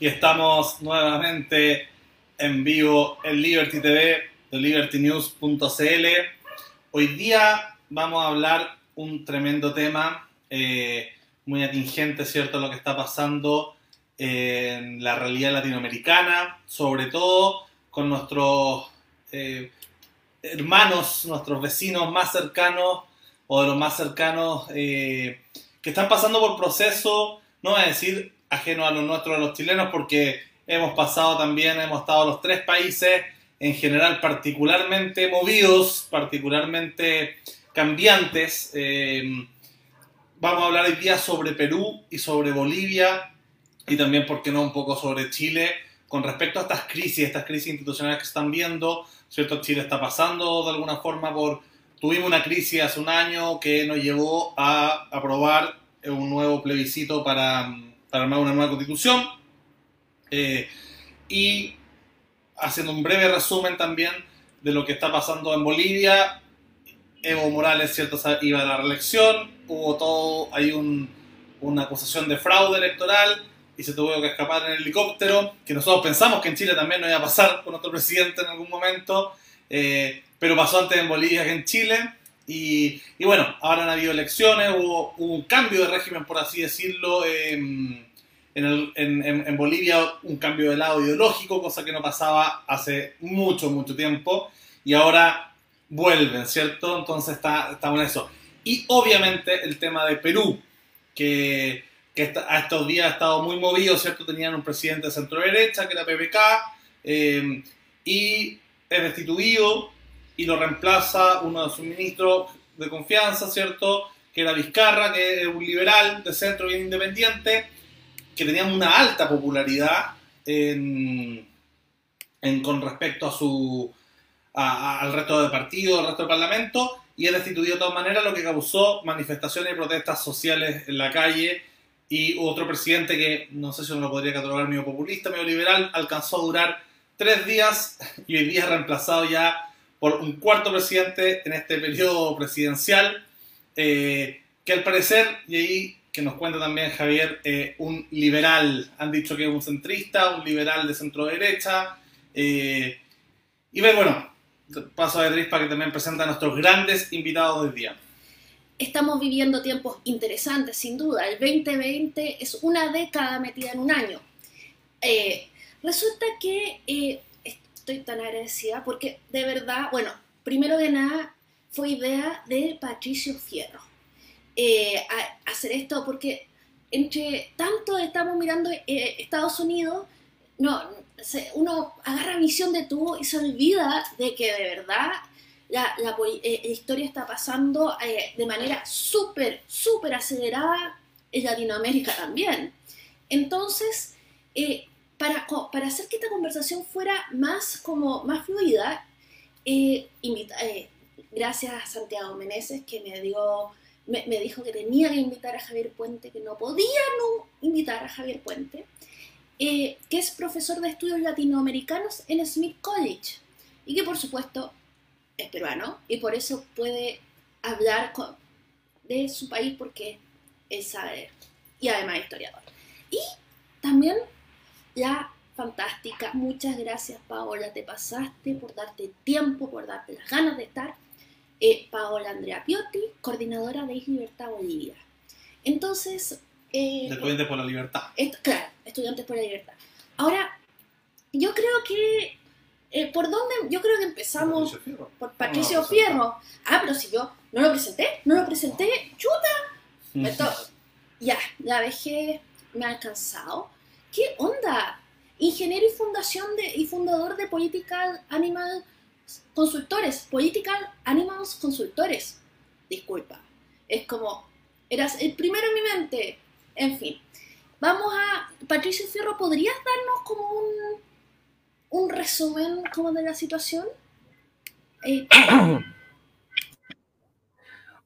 y estamos nuevamente en vivo en Liberty TV de libertynews.cl. Hoy día vamos a hablar un tremendo tema, eh, muy atingente, ¿cierto?, lo que está pasando en la realidad latinoamericana, sobre todo con nuestros eh, hermanos, nuestros vecinos más cercanos o de los más cercanos eh, que están pasando por proceso, no voy a decir ajeno a los nuestros, a los chilenos, porque hemos pasado también, hemos estado los tres países en general particularmente movidos, particularmente cambiantes. Eh, vamos a hablar hoy día sobre Perú y sobre Bolivia y también, ¿por qué no?, un poco sobre Chile con respecto a estas crisis, estas crisis institucionales que están viendo, ¿cierto? Chile está pasando de alguna forma por... Tuvimos una crisis hace un año que nos llevó a aprobar un nuevo plebiscito para para armar una nueva constitución. Eh, y haciendo un breve resumen también de lo que está pasando en Bolivia, Evo Morales, cierto, iba a la reelección, hubo todo, hay una acusación de fraude electoral y se tuvo que escapar en el helicóptero, que nosotros pensamos que en Chile también no iba a pasar con otro presidente en algún momento, eh, pero pasó antes en Bolivia que en Chile. Y, bueno, ahora han habido elecciones, hubo, un cambio de régimen, por así decirlo, en, Bolivia, un cambio de lado ideológico, cosa que no pasaba hace mucho, mucho tiempo, y ahora vuelven, ¿cierto? Entonces está, estamos en eso. Y obviamente el tema de Perú, que, que a estos días ha estado muy movido, ¿cierto? Tenían un presidente de centro derecha, que era PPK, eh, y es destituido y lo reemplaza uno de sus ministros de confianza, ¿cierto? Que era Vizcarra, que es un liberal de centro bien independiente, que tenía una alta popularidad en, con respecto a su, al resto del partido, al resto del parlamento, y es destituido de todas maneras, lo que causó manifestaciones y protestas sociales en la calle. Y otro presidente que no sé si uno lo podría catalogar medio populista, medio liberal, alcanzó a durar tres días y hoy día reemplazado ya por un cuarto presidente en este periodo presidencial, eh, que al parecer, y ahí que nos cuenta también Javier, eh, un liberal, han dicho que es un centrista, un liberal de centro derecha, eh, y bueno, paso a Beatriz para que también presenta a nuestros grandes invitados del día. Estamos viviendo tiempos interesantes, sin duda. El 2020 es una década metida en un año. resulta que estoy tan agradecida porque de verdad, bueno, primero de nada fue idea de Patricio Fierro eh, hacer esto porque entre tanto estamos mirando eh, Estados Unidos, no, uno agarra visión de todo y se olvida de que de verdad la, eh, historia está pasando de manera súper, súper acelerada en Latinoamérica también. Entonces, para, para hacer que esta conversación fuera más, como, más fluida, eh, eh, gracias a Santiago Meneses que me, dio, me, dijo que tenía que invitar a Javier Puente, que no podía no invitar a Javier Puente, eh, que es profesor de estudios latinoamericanos en Smith College y que por supuesto es peruano y por eso puede hablar de su país porque él sabe y además es historiador. Y también ya fantástica. Muchas gracias, Paola. Te pasaste por darte tiempo, por darte las ganas de estar. Eh, Paola Andrea Piotti, coordinadora de Libertad Bolivia. Entonces. Eh, estudiantes por la libertad. claro, estudiantes por la libertad. Ahora, yo creo que. Eh, ¿Por dónde? Yo creo que empezamos Patricio Fierro. por Patricio Fierro. Ah, pero si yo no lo presenté, no lo presenté, chuta. ya, la vejez me ha alcanzado. ¿Qué onda? Ingeniero y, fundación de, y fundador de Political Animal Consultores. Political Animals Consultores. Disculpa. Es como, eras el primero en mi mente. En fin. Vamos a... Patricio Fierro, ¿podrías darnos como un, un resumen como de la situación? Eh,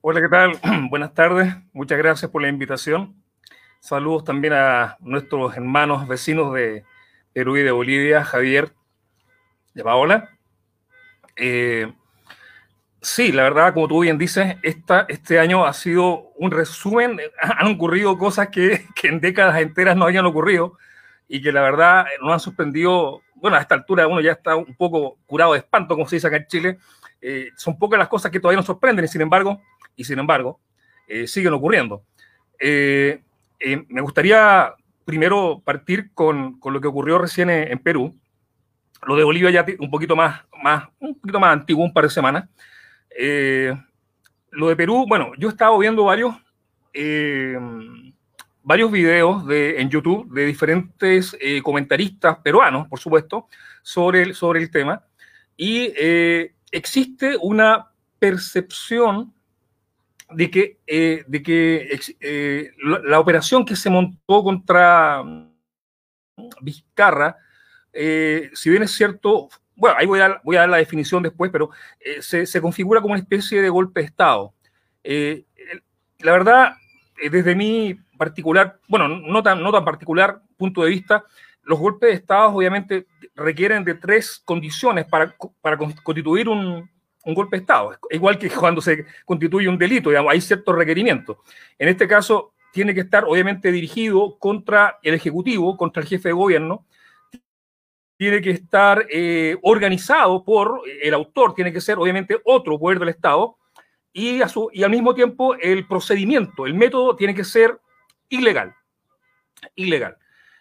Hola, ¿qué tal? Buenas tardes. Muchas gracias por la invitación. Saludos también a nuestros hermanos vecinos de Perú y de Bolivia, Javier de Paola. Eh, sí, la verdad, como tú bien dices, esta, este año ha sido un resumen. Han ocurrido cosas que, en décadas enteras no habían ocurrido y que la verdad nos han suspendido, bueno, a esta altura uno ya está un poco curado de espanto, como se dice acá en Chile. Eh, son pocas las cosas que todavía nos sorprenden y sin embargo, y sin embargo, eh, siguen ocurriendo. Eh, me gustaría primero partir con, con, lo que ocurrió recién en, Perú. Lo de Bolivia ya un poquito más, más, un poquito más antiguo, un par de semanas. lo de Perú, bueno, yo he estado viendo varios varios videos de, en YouTube de diferentes eh, comentaristas peruanos, por supuesto, sobre el, sobre el tema. Y eh, existe una percepción de que, eh, de que la, operación que se montó contra Vizcarra, si bien es cierto, bueno, ahí voy a, voy a dar la definición después, pero se, se, configura como una especie de golpe de Estado. la verdad, desde mi particular, bueno, no tan, no tan particular punto de vista, los golpes de Estado obviamente requieren de tres condiciones para, para constituir un, un, golpe de Estado. Igual que cuando se constituye un delito, hay ciertos requerimientos. En este caso, tiene que estar obviamente dirigido contra el Ejecutivo, contra el jefe de gobierno, tiene que estar eh, organizado por el autor, tiene que ser obviamente otro poder del Estado, y, a su, y al mismo tiempo el procedimiento, el método tiene que ser ilegal. Ilegal.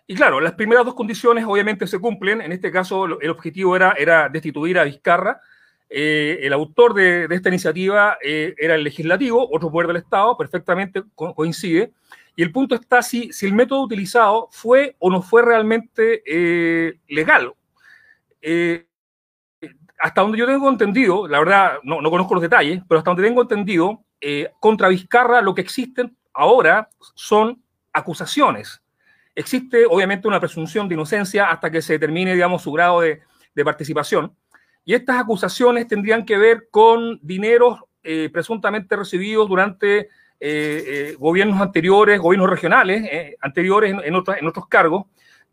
Y claro, las primeras dos condiciones obviamente se cumplen. En este caso, el objetivo era, era destituir a Vizcarra. Eh, el autor de, esta iniciativa eh, era el legislativo, otro poder del Estado, perfectamente coincide. Y el punto está si, si el método utilizado fue o no fue realmente eh, legal. hasta donde yo tengo entendido, la verdad no, no, conozco los detalles, pero hasta donde tengo entendido, contra Vizcarra lo que existen ahora son acusaciones. Existe obviamente una presunción de inocencia hasta que se determine, digamos, su grado de, participación. Y estas acusaciones tendrían que ver con dineros eh, presuntamente recibidos durante eh, eh, gobiernos anteriores, gobiernos regionales anteriores en, en otros cargos,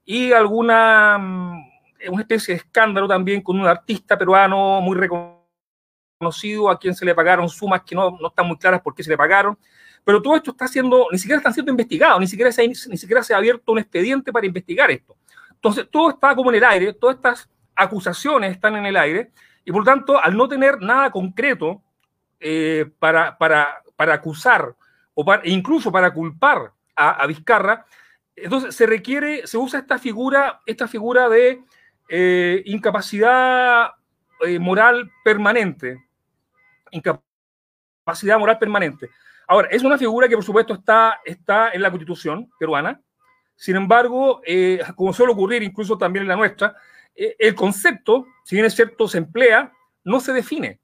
y alguna mm, una especie de escándalo también con un artista peruano muy reconocido a quien se le pagaron sumas que no, no están muy claras por qué se le pagaron. Pero todo esto está siendo, ni siquiera están siendo investigados, ni siquiera se, ni siquiera se ha abierto un expediente para investigar esto. Entonces, todo está como en el aire, todas estas acusaciones están en el aire, y por tanto, al no tener nada concreto eh, para, para, para, acusar o e incluso para culpar a, Vizcarra, entonces se requiere, se usa esta figura, esta figura de eh, incapacidad eh, moral permanente. Incapacidad moral permanente. Ahora, es una figura que por supuesto está, está en la constitución peruana, sin embargo, como suele ocurrir incluso también en la nuestra, el concepto, si bien es cierto, se emplea, no se define.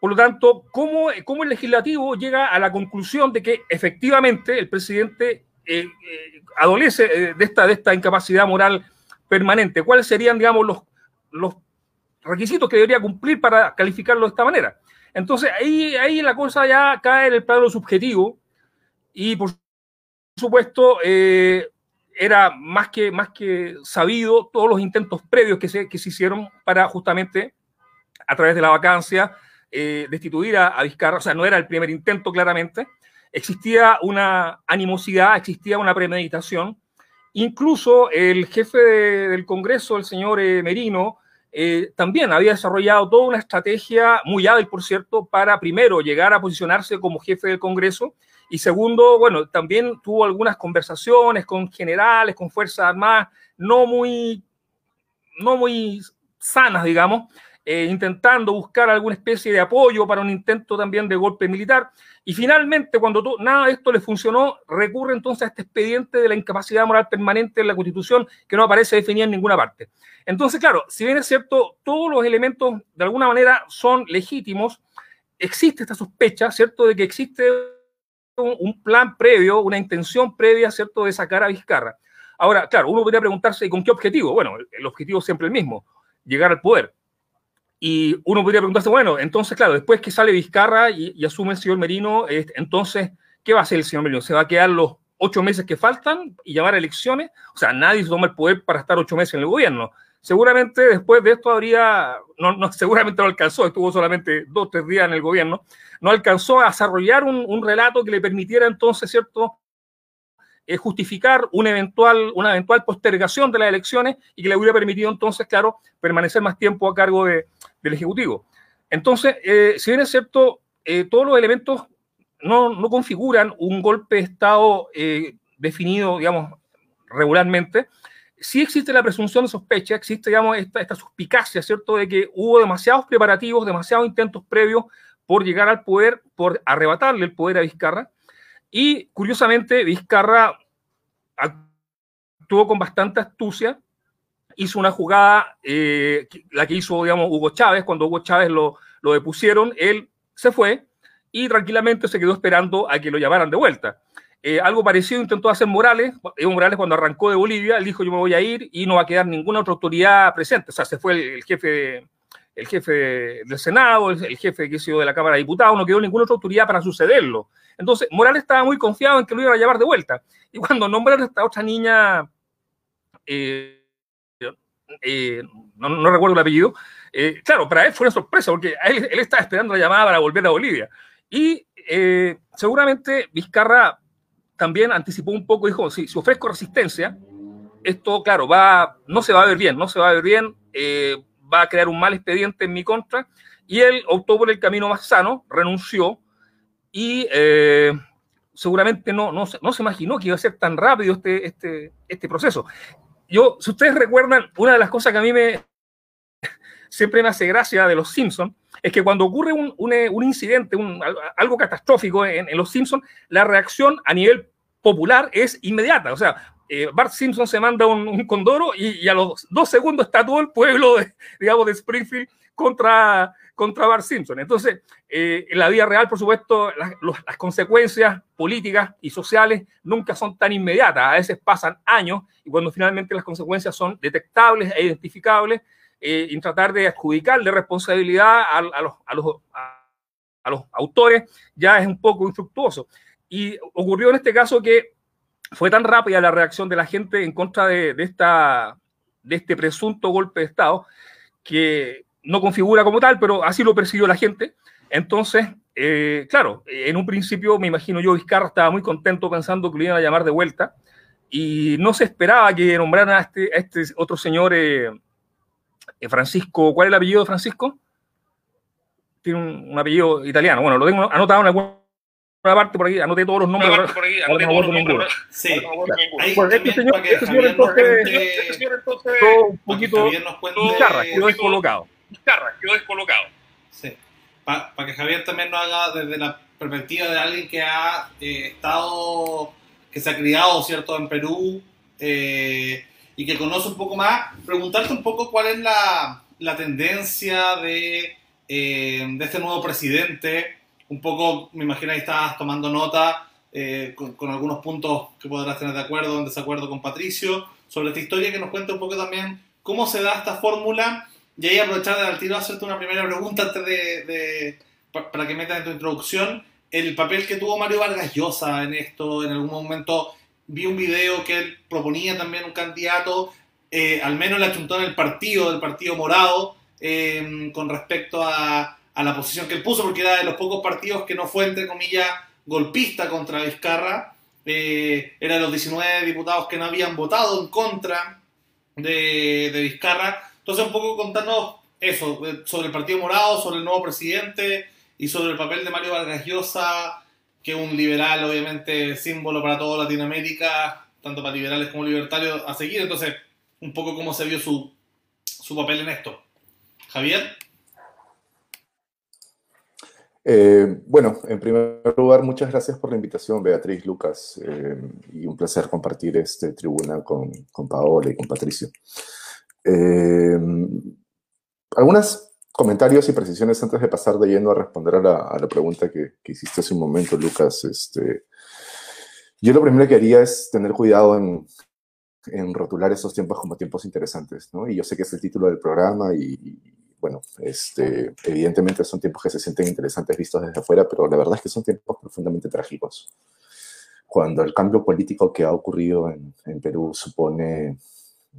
Por lo tanto, ¿cómo, ¿cómo, el legislativo llega a la conclusión de que efectivamente el presidente eh, adolece de esta, incapacidad moral permanente? ¿Cuáles serían, digamos, los, requisitos que debería cumplir para calificarlo de esta manera? Entonces ahí, la cosa ya cae en el plano subjetivo y por supuesto eh, era más que, más que sabido todos los intentos previos que se, que se hicieron para justamente a través de la vacancia eh, destituir a, Vizcarra, o sea, no era el primer intento claramente, existía una animosidad, existía una premeditación, incluso el jefe del Congreso, el señor eh, Merino, eh, también había desarrollado toda una estrategia muy hábil, por cierto, para primero llegar a posicionarse como jefe del Congreso y segundo, bueno, también tuvo algunas conversaciones con generales, con Fuerzas Armadas, no muy, no muy sanas, digamos, eh, intentando buscar alguna especie de apoyo para un intento también de golpe militar. Y finalmente, cuando nada de esto le funcionó, recurre entonces a este expediente de la incapacidad moral permanente en la Constitución que no aparece definida en ninguna parte. Entonces, claro, si bien es cierto, todos los elementos de alguna manera son legítimos, existe esta sospecha, ¿cierto?, de que existe un, un plan previo, una intención previa, ¿cierto?, de sacar a Vizcarra. Ahora, claro, uno podría preguntarse, ¿y con qué objetivo? Bueno, el objetivo es siempre el mismo, llegar al poder. Y uno podría preguntarse, bueno, entonces, claro, después que sale Vizcarra y, asume el señor Merino, entonces, ¿qué va a hacer el señor Merino? ¿Se va a quedar los ocho meses que faltan y llamar a elecciones? O sea, nadie se toma el poder para estar ocho meses en el gobierno. Seguramente después de esto habría, no, no seguramente no alcanzó, estuvo solamente dos tres días en el gobierno, no alcanzó a desarrollar un, un relato que le permitiera entonces, ¿cierto?, eh, justificar una eventual, una eventual postergación de las elecciones y que le hubiera permitido entonces, claro, permanecer más tiempo a cargo de, del Ejecutivo. Entonces, eh, si bien es cierto, eh, todos los elementos no, no, configuran un golpe de Estado definido, digamos, regularmente, sí existe la presunción de sospecha, existe, digamos, esta, esta suspicacia, ¿cierto?, de que hubo demasiados preparativos, demasiados intentos previos por llegar al poder, por arrebatarle el poder a Vizcarra. Y curiosamente, Vizcarra actuó con bastante astucia, hizo una jugada, eh, la que hizo, digamos, Hugo Chávez, cuando Hugo Chávez lo, lo depusieron, él se fue y tranquilamente se quedó esperando a que lo llamaran de vuelta. Eh, algo parecido intentó hacer Morales. Evo Morales, cuando arrancó de Bolivia, él dijo: Yo me voy a ir y no va a quedar ninguna otra autoridad presente. O sea, se fue el, jefe el jefe del Senado, el, jefe que de la Cámara de Diputados, no quedó ninguna otra autoridad para sucederlo. Entonces, Morales estaba muy confiado en que lo iba a llevar de vuelta. Y cuando nombraron a esta otra niña, eh, eh, no, recuerdo el apellido, eh, claro, para él fue una sorpresa, porque él, estaba esperando la llamada para volver a Bolivia. Y seguramente Vizcarra también anticipó un poco, dijo, si, si ofrezco resistencia, esto, claro, va, no se va a ver bien, no se va a ver bien, va a crear un mal expediente en mi contra, y él optó por el camino más sano, renunció, y eh, seguramente no, no, no, se imaginó que iba a ser tan rápido este, este, este proceso. Yo, si ustedes recuerdan, una de las cosas que a mí me siempre me hace gracia de los Simpsons es que cuando ocurre un, un, incidente, un, algo catastrófico en, Los Simpsons, la reacción a nivel popular es inmediata. O sea, eh, Bart Simpson se manda un, condoro y, a los dos segundos está todo el pueblo, digamos, de Springfield contra, contra Bart Simpson. Entonces, eh, en la vida real, por supuesto, las, consecuencias políticas y sociales nunca son tan inmediatas. A veces pasan años y cuando finalmente las consecuencias son detectables e identificables, eh, y tratar de adjudicarle responsabilidad a, los, a, los, a los autores ya es un poco infructuoso. Y ocurrió en este caso que fue tan rápida la reacción de la gente en contra de, esta, de este presunto golpe de Estado que no configura como tal, pero así lo percibió la gente. Entonces, eh, claro, en un principio me imagino yo, Vizcarra estaba muy contento pensando que lo iban a llamar de vuelta y no se esperaba que nombraran a este, este otro señor, eh, eh, Francisco, ¿cuál es el apellido de Francisco? Tiene un, un, apellido italiano, bueno, lo tengo anotado en algún una parte por aquí, anoté todos los nombres. Por aquí, anoté todos los nombres. Sí. este señor, entonces, este señor entonces, un poquito guitarra, quedó descolocado. Guitarra, quedó descolocado. Sí. Para que Javier también nos haga desde la perspectiva de alguien que ha eh, estado, que se ha criado, ¿cierto?, en Perú eh, y que conoce un poco más, preguntarte un poco cuál es la, la tendencia de, eh, de este nuevo presidente un poco, me imagino ahí estás tomando nota eh, con, algunos puntos que podrás tener de acuerdo o en desacuerdo con Patricio, sobre esta historia, que nos cuente un poco también cómo se da esta fórmula. Y ahí aprovechar al tiro hacerte una primera pregunta antes de, para que metas en tu introducción. El papel que tuvo Mario Vargas Llosa en esto, en algún momento vi un video que él proponía también un candidato, eh, al menos le achuntó en el partido, del Partido Morado, eh, con respecto a, a la posición que él puso, porque era de los pocos partidos que no fue, entre comillas, golpista contra Vizcarra. Eh, era de los 19 diputados que no habían votado en contra de, de Vizcarra. Entonces, un poco contarnos eso, eh, sobre el Partido Morado, sobre el nuevo presidente y sobre el papel de Mario Vargas Llosa, que es un liberal, obviamente, símbolo para toda Latinoamérica, tanto para liberales como libertarios, a seguir. Entonces, un poco cómo se vio su, su papel en esto. Javier. Eh, bueno, en primer lugar, muchas gracias por la invitación, Beatriz, Lucas, eh, y un placer compartir este tribuna con, con Paola y con Patricio. Eh, algunos comentarios y precisiones antes de pasar de lleno a responder a la, pregunta que, que, hiciste hace un momento, Lucas. Este, yo lo primero que haría es tener cuidado en, en rotular esos tiempos como tiempos interesantes, ¿no? Y yo sé que es el título del programa y, bueno, este, evidentemente son tiempos que se sienten interesantes vistos desde afuera, pero la verdad es que son tiempos profundamente trágicos. Cuando el cambio político que ha ocurrido en, en Perú supone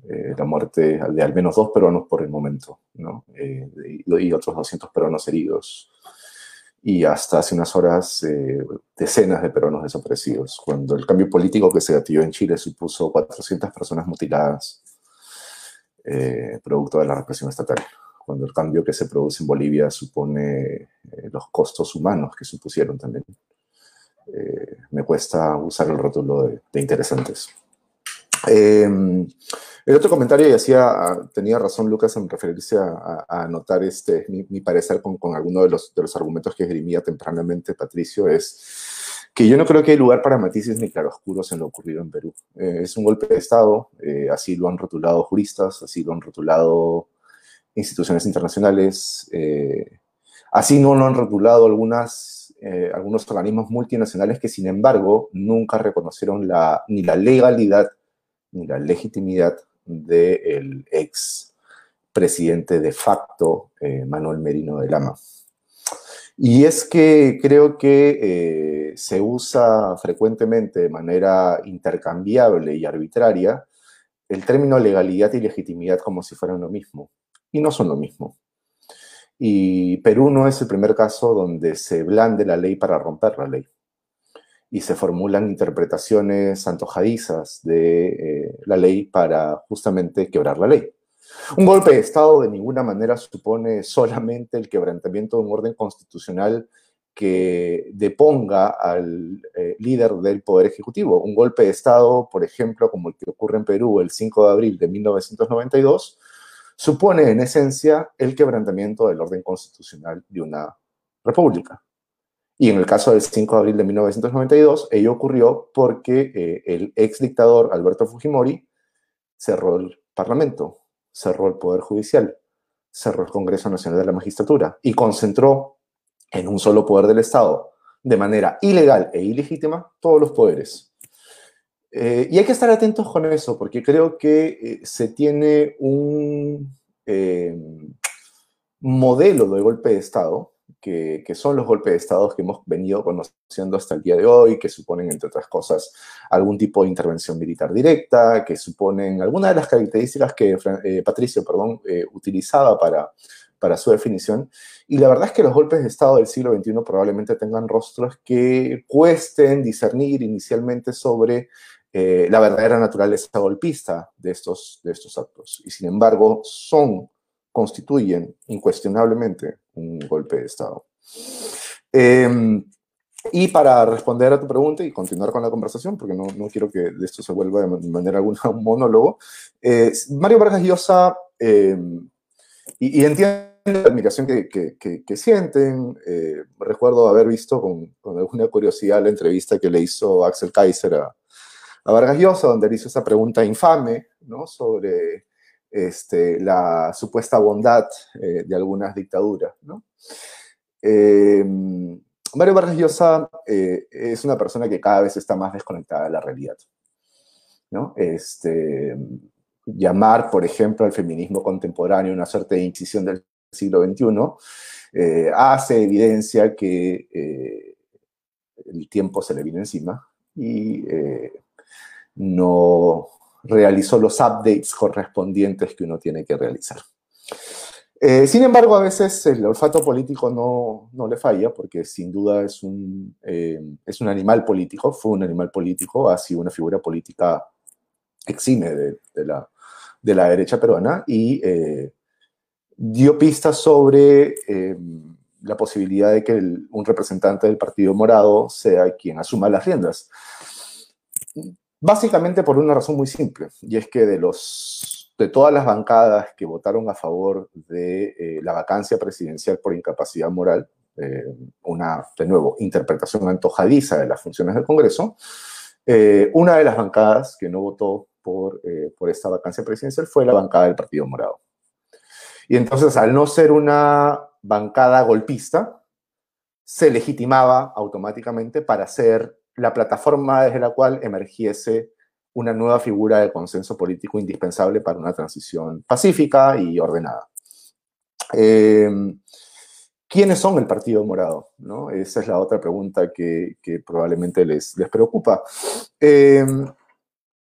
eh, la muerte de al menos dos peruanos por el momento, ¿no? Eh, y, otros 200 peruanos heridos. y hasta hace unas horas eh, decenas de peruanos desaparecidos, cuando el cambio político que se gatilló en Chile supuso 400 personas mutiladas, eh, producto de la represión estatal, cuando el cambio que se produce en Bolivia supone eh, los costos humanos que supusieron también. me cuesta usar el rótulo de, de interesantes. El otro comentario, y hacía, ah, tenía razón Lucas en referirse a, anotar este, mi, parecer con, con alguno de los, de los argumentos que esgrimía tempranamente Patricio, es que yo no creo que hay lugar para matices ni claroscuros en lo ocurrido en Perú. Eh, es un golpe de Estado, eh, así lo han rotulado juristas, así lo han rotulado instituciones internacionales, eh, así no lo han rotulado algunas, algunos organismos multinacionales que, sin embargo, nunca reconocieron la, ni la legalidad la legitimidad del ex presidente de facto, eh, Manuel Merino de Lama. Y es que creo que eh, se usa frecuentemente de manera intercambiable y arbitraria el término legalidad y legitimidad como si fueran lo mismo. Y no son lo mismo. Y Perú no es el primer caso donde se blande la ley para romper la ley y se formulan interpretaciones antojadizas de eh, la ley para justamente quebrar la ley. Un golpe de Estado de ninguna manera supone solamente el quebrantamiento de un orden constitucional que deponga al eh, líder del Poder Ejecutivo. Un golpe de Estado, por ejemplo, como el que ocurre en Perú el 5 de abril de 1992, supone en esencia el quebrantamiento del orden constitucional de una república. Y en el caso del 5 de abril de 1992, ello ocurrió porque eh, el ex dictador Alberto Fujimori cerró el Parlamento, cerró el Poder Judicial, cerró el Congreso Nacional de la Magistratura y concentró en un solo poder del Estado, de manera ilegal e ilegítima, todos los poderes. Eh, y hay que estar atentos con eso, porque creo que eh, se tiene un modelo de golpe de Estado que, son los golpes de Estado que hemos venido conociendo hasta el día de hoy, que suponen, entre otras cosas, algún tipo de intervención militar directa, que suponen algunas de las características que eh, Patricio perdón, eh, utilizaba para, para su definición. Y la verdad es que los golpes de Estado del siglo XXI probablemente tengan rostros que cuesten discernir inicialmente sobre eh, la verdadera naturaleza golpista de estos, de estos actos. Y sin embargo, son constituyen incuestionablemente un golpe de Estado. Em, y para responder a tu pregunta y continuar con la conversación, porque no, no quiero que esto se vuelva de manera alguna un monólogo, eh, Mario Vargas Llosa, em, y, entiendo la admiración que, que, que, sienten, eh, recuerdo haber visto con, con, alguna curiosidad la entrevista que le hizo Axel Kaiser a, a Vargas Llosa, donde le hizo esa pregunta infame ¿no? sobre este, la supuesta bondad eh, de algunas dictaduras. Eh, Mario Vargas Llosa eh, es una persona que cada vez está más desconectada de la realidad. Este, llamar, por ejemplo, al feminismo contemporáneo una suerte de incisión del siglo XXI hace evidencia que el tiempo se le viene encima y no, realizó los updates correspondientes que uno tiene que realizar. Eh, sin embargo, a veces el olfato político no, no le falla, porque sin duda es un, eh, es un animal político, fue un animal político, ha sido una figura política exime de, de, la, de la, derecha peruana y eh, dio pistas sobre la posibilidad de que un representante del Partido Morado sea quien asuma las riendas. Básicamente por una razón muy simple, y es que de, los, de todas las bancadas que votaron a favor de eh, la vacancia presidencial por incapacidad moral, eh, una, de nuevo, interpretación antojadiza de las funciones del Congreso, eh, una de las bancadas que no votó por, por esta vacancia presidencial fue la bancada del Partido Morado. Y entonces, al no ser una bancada golpista, se legitimaba automáticamente para ser la plataforma desde la cual emergiese una nueva figura de consenso político indispensable para una transición pacífica y ordenada. Em, ¿Quiénes son el Partido Morado? ¿No? Esa es la otra pregunta que, probablemente les, les preocupa. Em,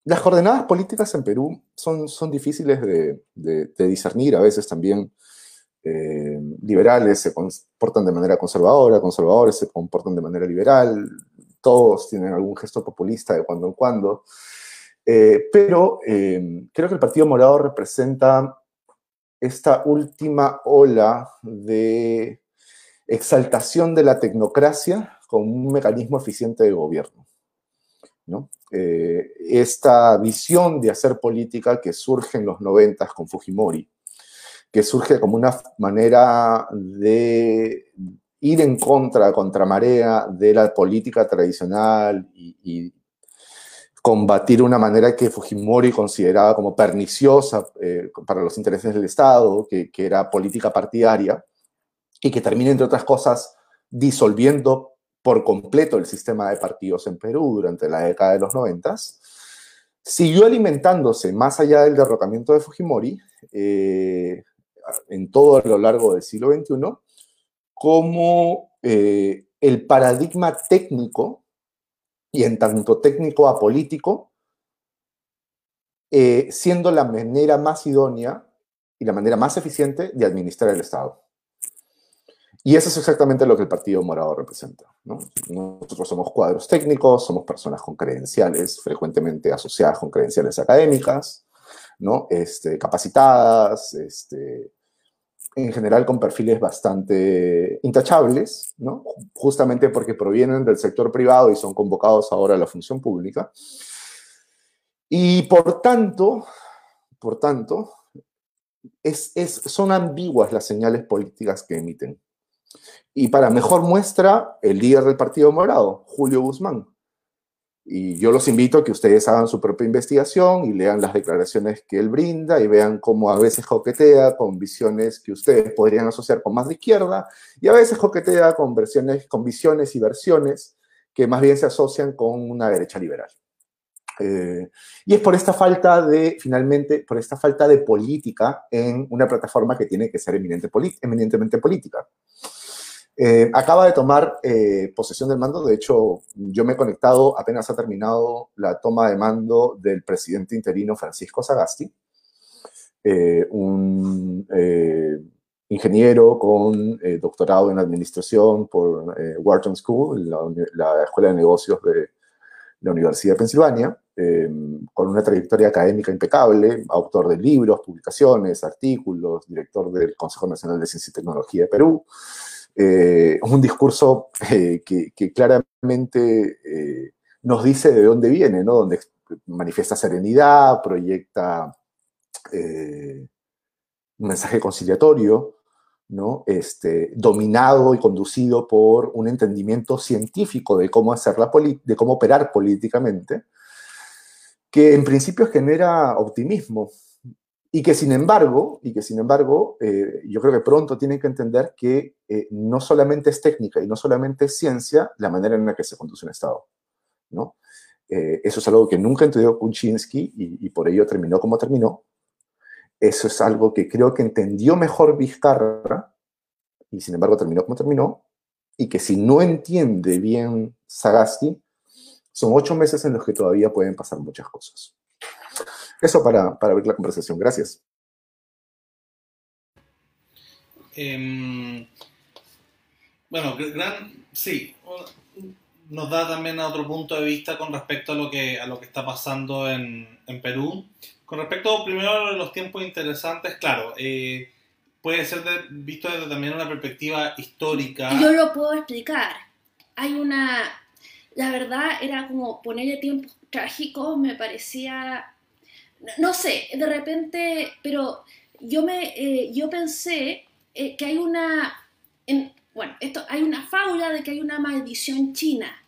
las coordenadas políticas en Perú son, son difíciles de, discernir, a veces también eh, liberales se comportan de manera conservadora, conservadores se comportan de manera liberal, todos tienen algún gesto populista de cuando en cuando. Eh, pero creo que el Partido Morado representa esta última ola de exaltación de la tecnocracia como un mecanismo eficiente de gobierno. ¿no? Eh, esta visión de hacer política que surge en los noventas con Fujimori, que surge como una manera de ir en contra, contramarea de la política tradicional y, combatir una manera que Fujimori consideraba como perniciosa eh, para los intereses del Estado, que, que era política partidaria, y que termina, entre otras cosas, disolviendo por completo el sistema de partidos en Perú durante la década de los noventas, siguió alimentándose más allá del derrocamiento de Fujimori eh, en todo lo largo del siglo XXI como eh, el paradigma técnico y en tanto técnico apolítico, eh, siendo la manera más idónea y la manera más eficiente de administrar el Estado. Y eso es exactamente lo que el Partido Morado representa. Nosotros somos cuadros técnicos, somos personas con credenciales, frecuentemente asociadas con credenciales académicas, ¿no? este, capacitadas, este, en general con perfiles bastante intachables, ¿no? justamente porque provienen del sector privado y son convocados ahora a la función pública. Y por tanto, por tanto, es, es, son ambiguas las señales políticas que emiten. Y para mejor muestra, el líder del Partido Morado, Julio Guzmán. Y yo los invito a que ustedes hagan su propia investigación y lean las declaraciones que él brinda y vean cómo a veces coquetea con visiones que ustedes podrían asociar con más de izquierda y a veces coquetea con, versiones, con visiones y versiones que más bien se asocian con una derecha liberal. Eh, y es por esta falta de, finalmente, por esta falta de política en una plataforma que tiene que ser eminentemente política. Eh, acaba de tomar eh, posesión del mando, de hecho yo me he conectado, apenas ha terminado la toma de mando del presidente interino Francisco Sagasti, eh, un ingeniero con doctorado en administración por Wharton School, la, la, Escuela de Negocios de la Universidad de Pensilvania, con una trayectoria académica impecable, autor de libros, publicaciones, artículos, director del Consejo Nacional de Ciencia y Tecnología de Perú, eh, un discurso eh, que, claramente eh, nos dice de dónde viene, ¿no? Donde manifiesta serenidad, proyecta un mensaje conciliatorio, ¿no? Este, dominado y conducido por un entendimiento científico de cómo, hacer la de cómo operar políticamente, que en principio genera optimismo, y que sin embargo, y que sin embargo, eh, yo creo que pronto tienen que entender que eh, no solamente es técnica y no solamente es ciencia la manera en la que se conduce un Estado, ¿no? Eh, eso es algo que nunca entendió Kuczynski y, y, por ello terminó como terminó. Eso es algo que creo que entendió mejor Vizcarra y sin embargo terminó como terminó. Y que si no entiende bien Sagasti, son ocho meses en los que todavía pueden pasar muchas cosas. Eso para, para abrir la conversación. Gracias. Em, bueno, gran, sí, nos da también a otro punto de vista con respecto a lo que, a lo que está pasando en, en Perú. Con respecto primero a los tiempos interesantes, claro, eh, puede ser visto desde también una perspectiva histórica. Yo lo puedo explicar. Hay una, la verdad era como ponerle tiempos trágicos, me parecía no sé, de repente, pero yo me, eh, yo pensé eh, que hay una, bueno, esto, hay una fábula de que hay una maldición china.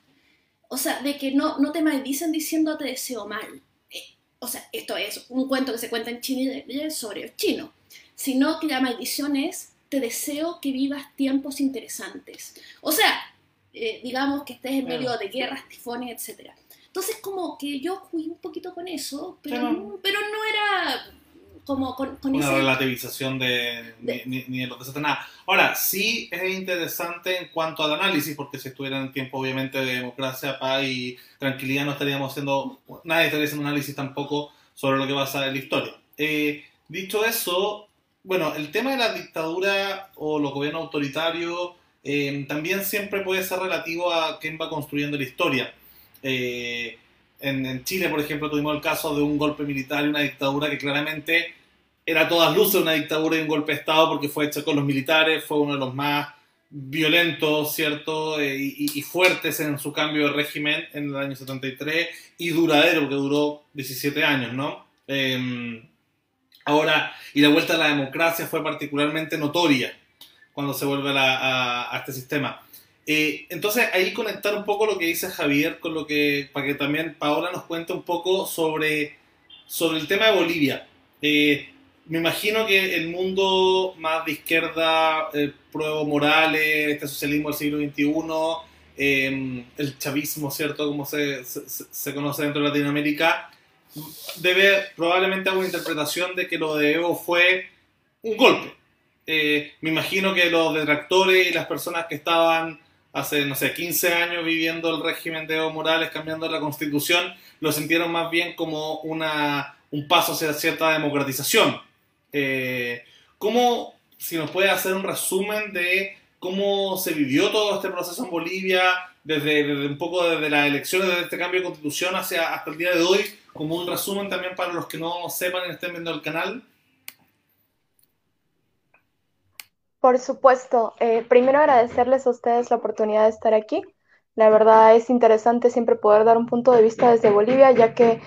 O sea, de que no, no te maldicen diciendo te deseo mal. Eh, o sea, esto es un cuento que se cuenta en China sobre el chino. Sino que la maldición es te deseo que vivas tiempos interesantes. O sea, digamos que estés en medio de guerras, tifones, etcétera. Entonces como que yo jugué un poquito con eso, pero, no, pero no era como con, con una relativización de, Ni, de lo que se nada. Ahora, sí es interesante en cuanto al análisis, porque si estuviera en tiempo obviamente de democracia, paz y tranquilidad no estaríamos haciendo, nadie estaría haciendo un análisis tampoco sobre lo que pasa en la historia. Eh, dicho eso, bueno, el tema de la dictadura o los gobiernos autoritarios eh, también siempre puede ser relativo a quién va construyendo la historia. Eh, en, Chile, por ejemplo, tuvimos el caso de un golpe militar y una dictadura que claramente era todas luces una dictadura y un golpe de Estado porque fue hecho con los militares, fue uno de los más violentos, ¿cierto? Eh, y, fuertes en su cambio de régimen en el año 73 y duradero porque duró 17 años, ¿no? Em, ahora, y la vuelta a la democracia fue particularmente notoria cuando se vuelve a, este sistema. Eh, entonces, ahí conectar un poco lo que dice Javier con lo que, para que también Paola nos cuente un poco sobre, sobre el tema de Bolivia. Eh, me imagino que el mundo más de izquierda, eh, pruebo Morales, este socialismo del siglo XXI, em, el chavismo, ¿cierto? Como se, se, conoce dentro de Latinoamérica, debe probablemente haber una interpretación de que lo de Evo fue un golpe. Eh, me imagino que los detractores y las personas que estaban hace, no sé, 15 años viviendo el régimen de Evo Morales, cambiando la constitución, lo sintieron más bien como una, un paso hacia cierta democratización. Eh, ¿Cómo, si nos puede hacer un resumen de cómo se vivió todo este proceso en Bolivia, desde, un poco desde las elecciones, desde este cambio de constitución hacia, hasta el día de hoy, como un resumen también para los que no sepan y estén viendo el canal? Por supuesto. Eh, primero agradecerles a ustedes la oportunidad de estar aquí. La verdad es interesante siempre poder dar un punto de vista desde Bolivia, ya que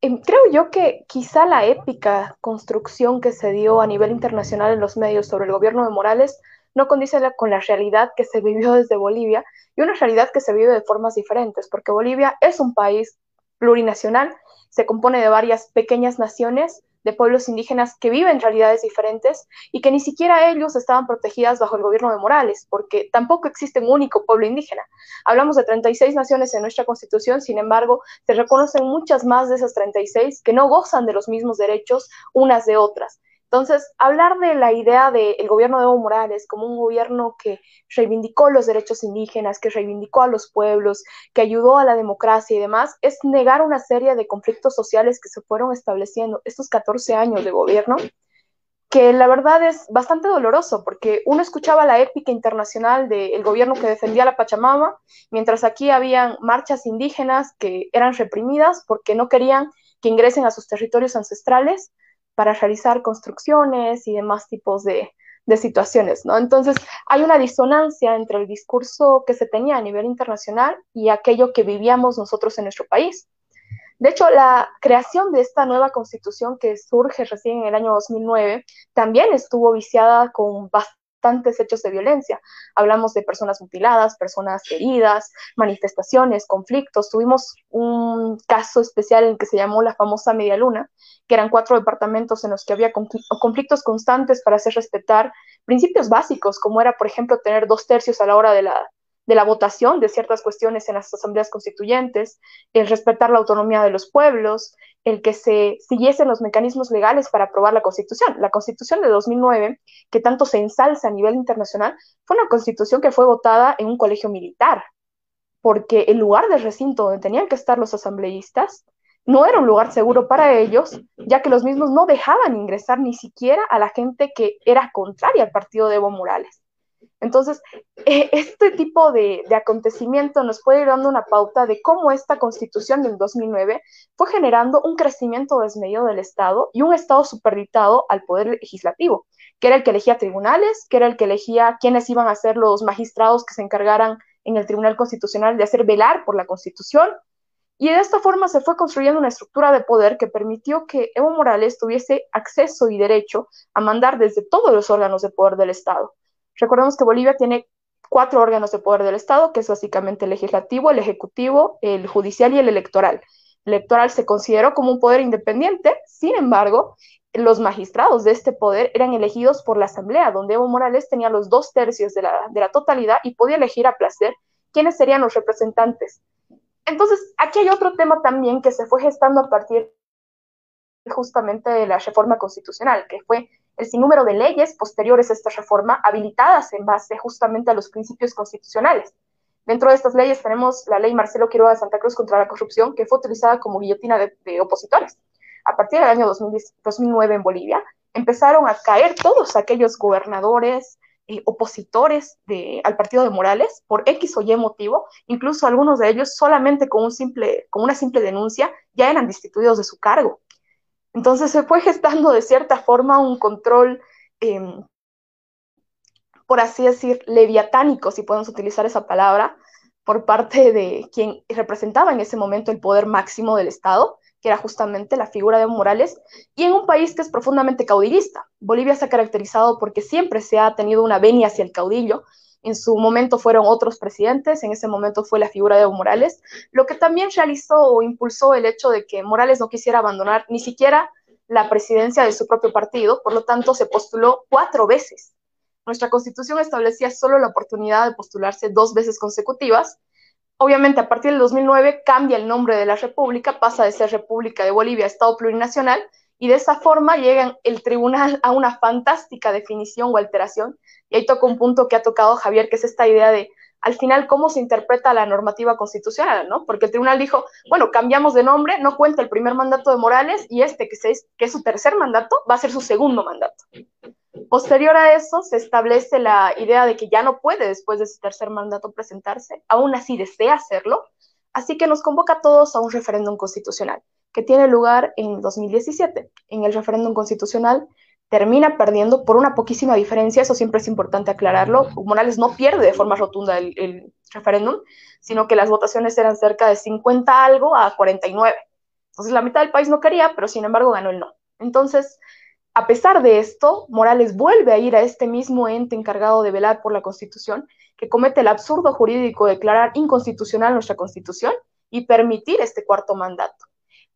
em, creo yo que quizá la épica construcción que se dio a nivel internacional en los medios sobre el gobierno de Morales no condice con la realidad que se vivió desde Bolivia y una realidad que se vive de formas diferentes, porque Bolivia es un país plurinacional, se compone de varias pequeñas naciones de pueblos indígenas que viven realidades diferentes y que ni siquiera ellos estaban protegidas bajo el gobierno de Morales, porque tampoco existe un único pueblo indígena. Hablamos de 36 naciones en nuestra constitución, sin embargo, se reconocen muchas más de esas 36 que no gozan de los mismos derechos unas de otras. Entonces, hablar de la idea del gobierno de Evo Morales como un gobierno que reivindicó los derechos indígenas, que reivindicó a los pueblos, que ayudó a la democracia y demás, es negar una serie de conflictos sociales que se fueron estableciendo estos 14 años de gobierno, que la verdad es bastante doloroso, porque uno escuchaba la épica internacional del gobierno que defendía la Pachamama, mientras aquí habían marchas indígenas que eran reprimidas porque no querían que ingresen a sus territorios ancestrales para realizar construcciones y demás tipos de, situaciones, ¿no? Entonces, hay una disonancia entre el discurso que se tenía a nivel internacional y aquello que vivíamos nosotros en nuestro país. De hecho, la creación de esta nueva constitución que surge recién en el año 2009 también estuvo viciada con bastante hechos de violencia. Hablamos de personas mutiladas, personas heridas, manifestaciones, conflictos. Tuvimos un caso especial en que se llamó la famosa Media Luna, que eran cuatro departamentos en los que había conflictos constantes para hacer respetar principios básicos, como era, por ejemplo, tener dos tercios a la hora de la, de la votación de ciertas cuestiones en las asambleas constituyentes, el respetar la autonomía de los pueblos, el que se siguiesen los mecanismos legales para aprobar la constitución. La constitución de 2009, que tanto se ensalza a nivel internacional, fue una constitución que fue votada en un colegio militar, porque el lugar del recinto donde tenían que estar los asambleístas no era un lugar seguro para ellos, ya que los mismos no dejaban ingresar ni siquiera a la gente que era contraria al partido de Evo Morales. Entonces, eh, este tipo de, acontecimiento nos puede ir dando una pauta de cómo esta constitución del 2009 fue generando un crecimiento desmedido del Estado y un Estado superditado al poder legislativo, que era el que elegía tribunales, que era el que elegía quiénes iban a ser los magistrados que se encargaran en el Tribunal Constitucional de hacer velar por la Constitución. Y de esta forma se fue construyendo una estructura de poder que permitió que Evo Morales tuviese acceso y derecho a mandar desde todos los órganos de poder del Estado Recordemos que Bolivia tiene cuatro órganos de poder del Estado, que es básicamente el legislativo, el ejecutivo, el judicial y el electoral. El electoral se consideró como un poder independiente, sin embargo, los magistrados de este poder eran elegidos por la Asamblea, donde Evo Morales tenía los dos tercios de la, de la totalidad y podía elegir a placer quiénes serían los representantes. Entonces, aquí hay otro tema también que se fue gestando a partir justamente de la reforma constitucional, que fue el sinnúmero de leyes posteriores a esta reforma habilitadas en base justamente a los principios constitucionales. Dentro de estas leyes tenemos la ley Marcelo Quiroga de Santa Cruz contra la corrupción, que fue utilizada como guillotina de, opositores a partir del año 2009 en Bolivia, empezaron a caer todos aquellos gobernadores, eh, opositores de, al partido de Morales por X o Y motivo, incluso algunos de ellos solamente con, un simple, con una simple denuncia ya eran destituidos de su cargo. Entonces se fue gestando de cierta forma un control, em, por así decir, leviatánico, si podemos utilizar esa palabra, por parte de quien representaba en ese momento el poder máximo del Estado, que era justamente la figura de Morales, y en un país que es profundamente caudillista. Bolivia se ha caracterizado porque siempre se ha tenido una venia hacia el caudillo. En su momento fueron otros presidentes, en ese momento fue la figura de Evo Morales, lo que también realizó o impulsó el hecho de que Morales no quisiera abandonar ni siquiera la presidencia de su propio partido, por lo tanto se postuló cuatro veces. Nuestra constitución establecía solo la oportunidad de postularse dos veces consecutivas, Obviamente, a partir del 2009 cambia el nombre de la República, pasa de ser República de Bolivia a Estado Plurinacional, y de esa forma llega el tribunal a una fantástica definición o alteración. Y ahí toca un punto que ha tocado Javier, que es esta idea de, al final, cómo se interpreta la normativa constitucional, ¿no? Porque el tribunal dijo, bueno, cambiamos de nombre, no cuenta el primer mandato de Morales y este, que, que es su tercer mandato, va a ser su segundo mandato. Posterior a eso, se establece la idea de que ya no puede después de su tercer mandato presentarse, aún así desea hacerlo, así que nos convoca a todos a un referéndum constitucional, que tiene lugar en 2017. En el referéndum constitucional termina perdiendo por una poquísima diferencia, eso siempre es importante aclararlo. Morales no pierde de forma rotunda el, el referéndum, sino que las votaciones eran cerca de 50 algo a 49. Entonces la mitad del país no quería, pero sin embargo ganó el no. Entonces, a pesar de esto, Morales vuelve a ir a este mismo ente encargado de velar por la Constitución, que comete el absurdo jurídico de declarar inconstitucional nuestra Constitución y permitir este cuarto mandato.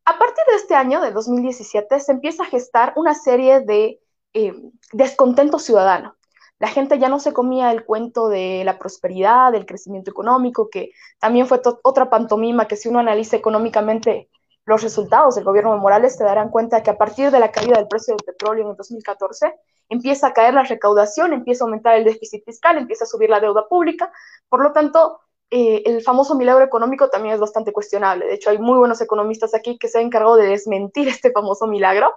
A partir de este año, de 2017, se empieza a gestar una serie de eh, descontento ciudadano. La gente ya no se comía el cuento de la prosperidad, del crecimiento económico, que también fue otra pantomima que si uno analiza económicamente los resultados del gobierno de Morales, te darán cuenta que a partir de la caída del precio del petróleo en el 2014, empieza a caer la recaudación, empieza a aumentar el déficit fiscal, empieza a subir la deuda pública. Por lo tanto, eh, el famoso milagro económico también es bastante cuestionable. De hecho, hay muy buenos economistas aquí que se han encargado de desmentir este famoso milagro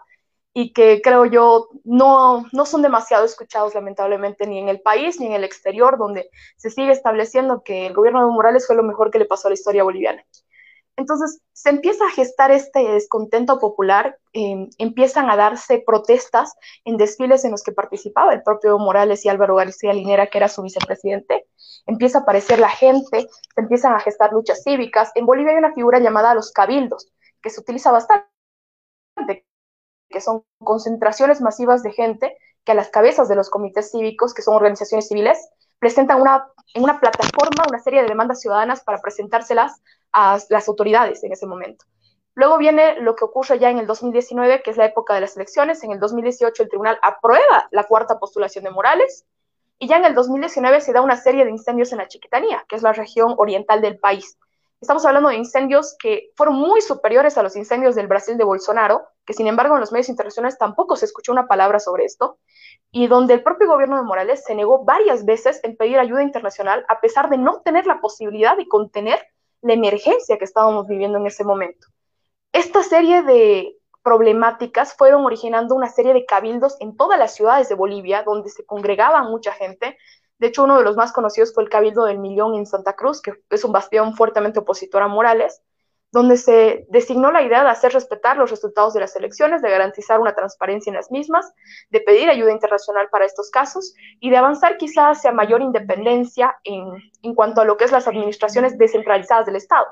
y que creo yo no, no son demasiado escuchados lamentablemente ni en el país ni en el exterior, donde se sigue estableciendo que el gobierno de Morales fue lo mejor que le pasó a la historia boliviana. Entonces se empieza a gestar este descontento popular, em, empiezan a darse protestas en desfiles en los que participaba el propio Morales y Álvaro García Linera, que era su vicepresidente. Empieza a aparecer la gente, se empiezan a gestar luchas cívicas. En Bolivia hay una figura llamada los cabildos, que se utiliza bastante, que son concentraciones masivas de gente que a las cabezas de los comités cívicos, que son organizaciones civiles, presentan una, en una plataforma una serie de demandas ciudadanas para presentárselas a las autoridades en ese momento. Luego viene lo que ocurre ya en el 2019, que es la época de las elecciones. En el 2018 el tribunal aprueba la cuarta postulación de Morales y ya en el 2019 se da una serie de incendios en la Chiquitanía, que es la región oriental del país. Estamos hablando de incendios que fueron muy superiores a los incendios del Brasil de Bolsonaro, que sin embargo en los medios internacionales tampoco se escuchó una palabra sobre esto, y donde el propio gobierno de Morales se negó varias veces en pedir ayuda internacional a pesar de no tener la posibilidad de contener la emergencia que estábamos viviendo en ese momento. Esta serie de problemáticas fueron originando una serie de cabildos en todas las ciudades de Bolivia, donde se congregaba mucha gente. De hecho, uno de los más conocidos fue el Cabildo del Millón en Santa Cruz, que es un bastión fuertemente opositor a Morales, donde se designó la idea de hacer respetar los resultados de las elecciones, de garantizar una transparencia en las mismas, de pedir ayuda internacional para estos casos y de avanzar quizás hacia mayor independencia en, en cuanto a lo que es las administraciones descentralizadas del Estado.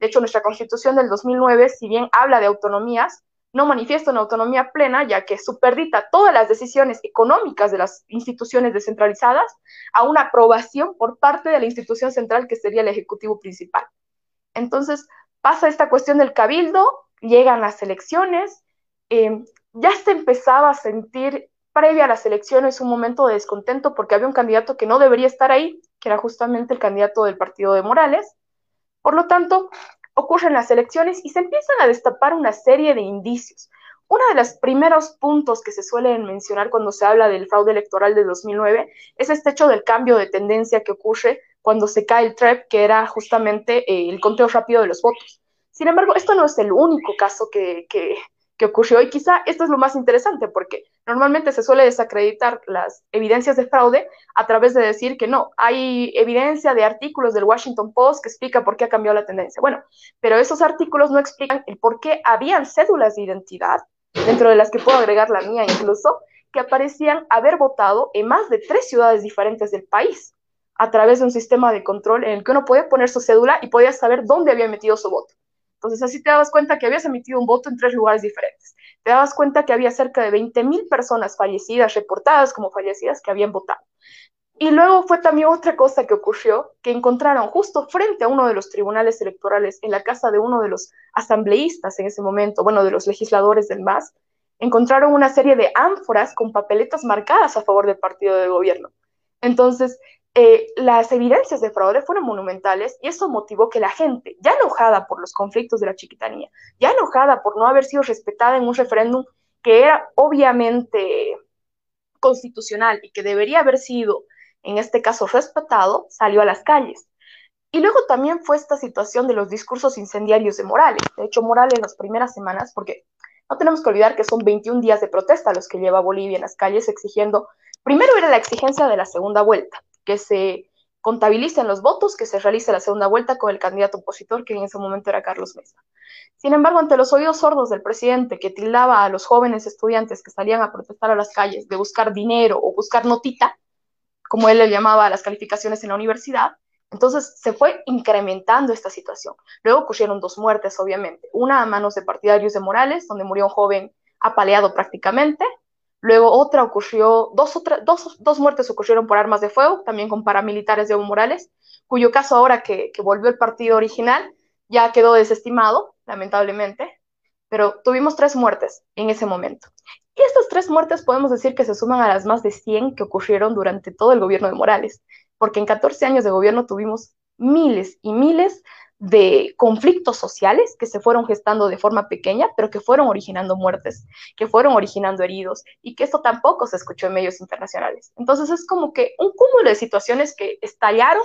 De hecho, nuestra constitución del 2009, si bien habla de autonomías, no manifiesta una autonomía plena, ya que superdita todas las decisiones económicas de las instituciones descentralizadas a una aprobación por parte de la institución central, que sería el Ejecutivo principal. Entonces, pasa esta cuestión del cabildo, llegan las elecciones, eh, ya se empezaba a sentir previa a las elecciones un momento de descontento porque había un candidato que no debería estar ahí, que era justamente el candidato del partido de Morales. Por lo tanto, ocurren las elecciones y se empiezan a destapar una serie de indicios. Uno de los primeros puntos que se suelen mencionar cuando se habla del fraude electoral de 2009 es este hecho del cambio de tendencia que ocurre cuando se cae el TREP, que era justamente eh, el conteo rápido de los votos. Sin embargo, esto no es el único caso que, que ocurrió. Y quizá esto es lo más interesante, porque normalmente se suele desacreditar las evidencias de fraude a través de decir que no, hay evidencia de artículos del Washington Post que explica por qué ha cambiado la tendencia. Bueno, pero esos artículos no explican el por qué habían cédulas de identidad, dentro de las que puedo agregar la mía incluso, que aparecían haber votado en más de tres ciudades diferentes del país a través de un sistema de control en el que uno podía poner su cédula y podía saber dónde había metido su voto. Entonces así te dabas cuenta que habías emitido un voto en tres lugares diferentes. Te dabas cuenta que había cerca de 20.000 personas fallecidas, reportadas como fallecidas, que habían votado. Y luego fue también otra cosa que ocurrió, que encontraron justo frente a uno de los tribunales electorales, en la casa de uno de los asambleístas en ese momento, bueno, de los legisladores del MAS, encontraron una serie de ánforas con papeletas marcadas a favor del partido de gobierno. Entonces, eh, las evidencias de fraude fueron monumentales y eso motivó que la gente, ya enojada por los conflictos de la chiquitanía, ya enojada por no haber sido respetada en un referéndum que era obviamente constitucional y que debería haber sido, en este caso, respetado, salió a las calles. Y luego también fue esta situación de los discursos incendiarios de Morales. De hecho, Morales en las primeras semanas, porque no tenemos que olvidar que son 21 días de protesta los que lleva Bolivia en las calles exigiendo, primero era la exigencia de la segunda vuelta, que se contabilicen los votos, que se realice la segunda vuelta con el candidato opositor, que en ese momento era Carlos Mesa. Sin embargo, ante los oídos sordos del presidente, que tildaba a los jóvenes estudiantes que salían a protestar a las calles de buscar dinero o buscar notita, como él le llamaba a las calificaciones en la universidad, entonces se fue incrementando esta situación. Luego ocurrieron dos muertes, obviamente. Una a manos de partidarios de Morales, donde murió un joven apaleado prácticamente, Luego otra ocurrió, dos, dos, dos, muertes ocurrieron por armas de fuego, también con paramilitares de Evo Morales, cuyo caso ahora que, que volvió el partido original ya quedó desestimado, lamentablemente, pero tuvimos tres muertes en ese momento. Y estas tres muertes podemos decir que se suman a las más de 100 que ocurrieron durante todo el gobierno de Morales, porque en 14 años de gobierno tuvimos miles y miles de conflictos sociales que se fueron gestando de forma pequeña, pero que fueron originando muertes, que fueron originando heridos, y que esto tampoco se escuchó en medios internacionales. Entonces es como que un cúmulo de situaciones que estallaron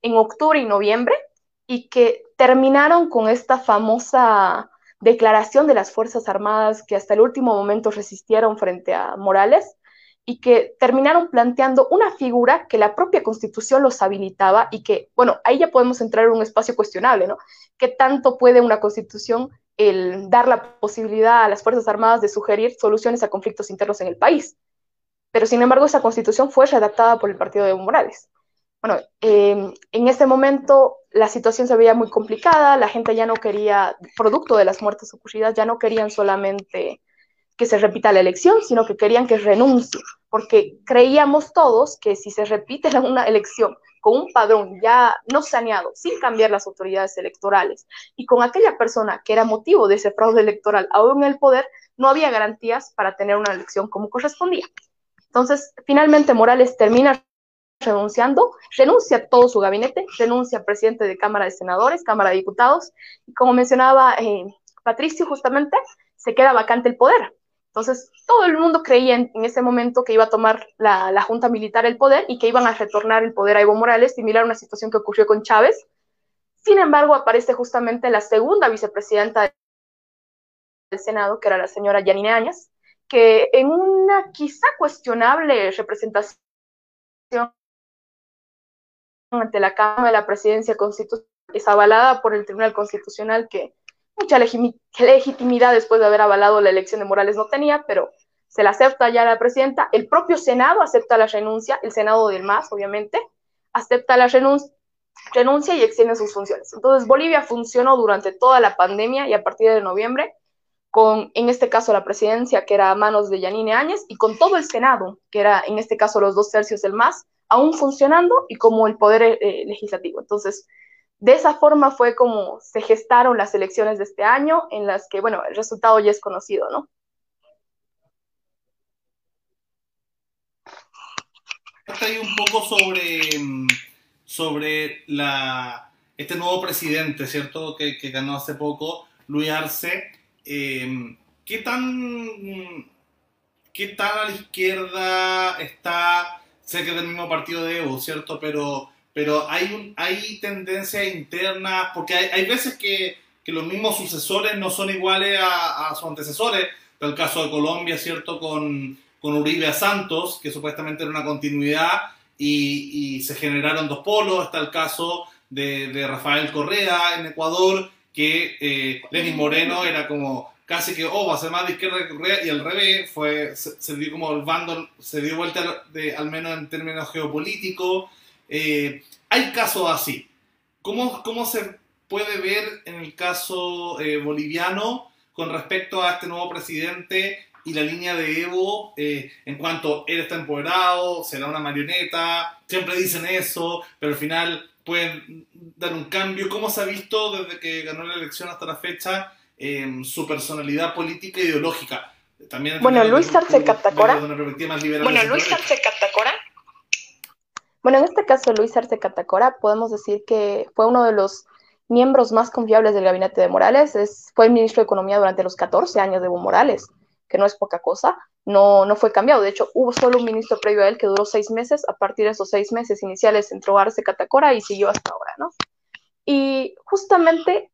en octubre y noviembre y que terminaron con esta famosa declaración de las Fuerzas Armadas que hasta el último momento resistieron frente a Morales y que terminaron planteando una figura que la propia constitución los habilitaba y que, bueno, ahí ya podemos entrar en un espacio cuestionable, ¿no? ¿Qué tanto puede una constitución el dar la posibilidad a las Fuerzas Armadas de sugerir soluciones a conflictos internos en el país? Pero sin embargo, esa constitución fue redactada por el partido de Evo Morales. Bueno, em, en ese momento la situación se veía muy complicada, la gente ya no quería, producto de las muertes ocurridas, ya no querían solamente que se repita la elección, sino que querían que renuncie, porque creíamos todos que si se repite una elección con un padrón ya no saneado, sin cambiar las autoridades electorales, y con aquella persona que era motivo de ese fraude electoral aún en el poder, no había garantías para tener una elección como correspondía. Entonces, finalmente Morales termina renunciando, renuncia a todo su gabinete, renuncia presidente de Cámara de Senadores, Cámara de Diputados, y como mencionaba eh, Patricio justamente, se queda vacante el poder. Entonces, todo el mundo creía en, ese momento que iba a tomar la, Junta Militar el poder y que iban a retornar el poder a Evo Morales, similar a una situación que ocurrió con Chávez. Sin embargo, aparece justamente la segunda vicepresidenta del Senado, que era la señora Yanine Áñez, que en una quizá cuestionable representación ante la Cámara de la Presidencia Constitucional es avalada por el Tribunal Constitucional que mucha legitimidad después de haber avalado la elección de Morales no tenía, pero se la acepta ya la presidenta. El propio Senado acepta la renuncia, el Senado del MAS, obviamente, acepta la renuncia, y extiende sus funciones. Entonces, Bolivia funcionó durante toda la pandemia y a partir de noviembre, con, en este caso, la presidencia, que era a manos de Yanine Áñez, y con todo el Senado, que era, en este caso, los dos tercios del MAS, aún funcionando y como el poder eh, legislativo. Entonces, de esa forma fue como se gestaron las elecciones de este año, en las que, bueno, el resultado ya es conocido, ¿no? Hay un poco sobre, sobre la, este nuevo presidente, ¿cierto? Que, que ganó hace poco, Luis Arce. Em, ¿Qué tan qué tan a la izquierda está? Sé que es del mismo partido de Evo, ¿cierto? Pero pero hay, un, hay tendencias internas, porque hay, hay veces que, que los mismos sucesores no son iguales a, sus antecesores. el caso de Colombia, ¿cierto? Con, con Uribe a Santos, que supuestamente era una continuidad y, y se generaron dos polos. Está el caso de, de Rafael Correa en Ecuador, que eh, Lenin Moreno era como casi que, oh, va a ser más de izquierda que Correa, y al revés, fue, se, dio como el bando, se dio vuelta de, al menos en términos geopolíticos. Eh, hay casos así. ¿Cómo, ¿Cómo se puede ver en el caso eh, boliviano con respecto a este nuevo presidente y la línea de Evo eh, en cuanto él está empoderado, será una marioneta, siempre dicen eso, pero al final pueden dar un cambio. ¿Cómo se ha visto desde que ganó la elección hasta la fecha eh, su personalidad política e ideológica? También bueno, Luis Arce Catacora. Bueno, Luis Arce Catacora. Bueno, en este caso, Luis Arce Catacora, podemos decir que fue uno de los miembros más confiables del gabinete de Morales. Es, fue el ministro de Economía durante los 14 años de Evo Morales, que no es poca cosa. No, no fue cambiado. De hecho, hubo solo un ministro previo a él que duró seis meses. A partir de esos seis meses iniciales entró Arce Catacora y siguió hasta ahora, ¿no? Y justamente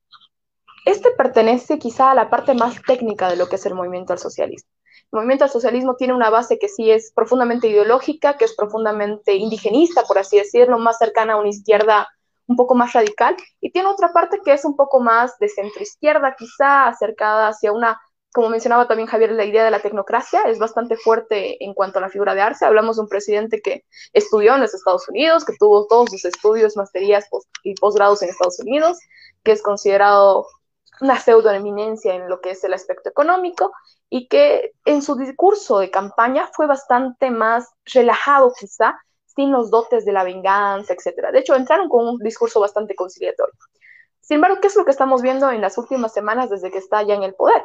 este pertenece quizá a la parte más técnica de lo que es el movimiento al socialismo. El movimiento al socialismo tiene una base que sí es profundamente ideológica, que es profundamente indigenista, por así decirlo, más cercana a una izquierda un poco más radical, y tiene otra parte que es un poco más de centro izquierda, quizá acercada hacia una, como mencionaba también Javier, la idea de la tecnocracia es bastante fuerte en cuanto a la figura de Arce. Hablamos de un presidente que estudió en los Estados Unidos, que tuvo todos sus estudios, masterías y posgrados en Estados Unidos, que es considerado una pseudoeminencia en lo que es el aspecto económico y que en su discurso de campaña fue bastante más relajado quizá sin los dotes de la venganza, etc. De hecho, entraron con un discurso bastante conciliatorio. Sin embargo, ¿qué es lo que estamos viendo en las últimas semanas desde que está ya en el poder?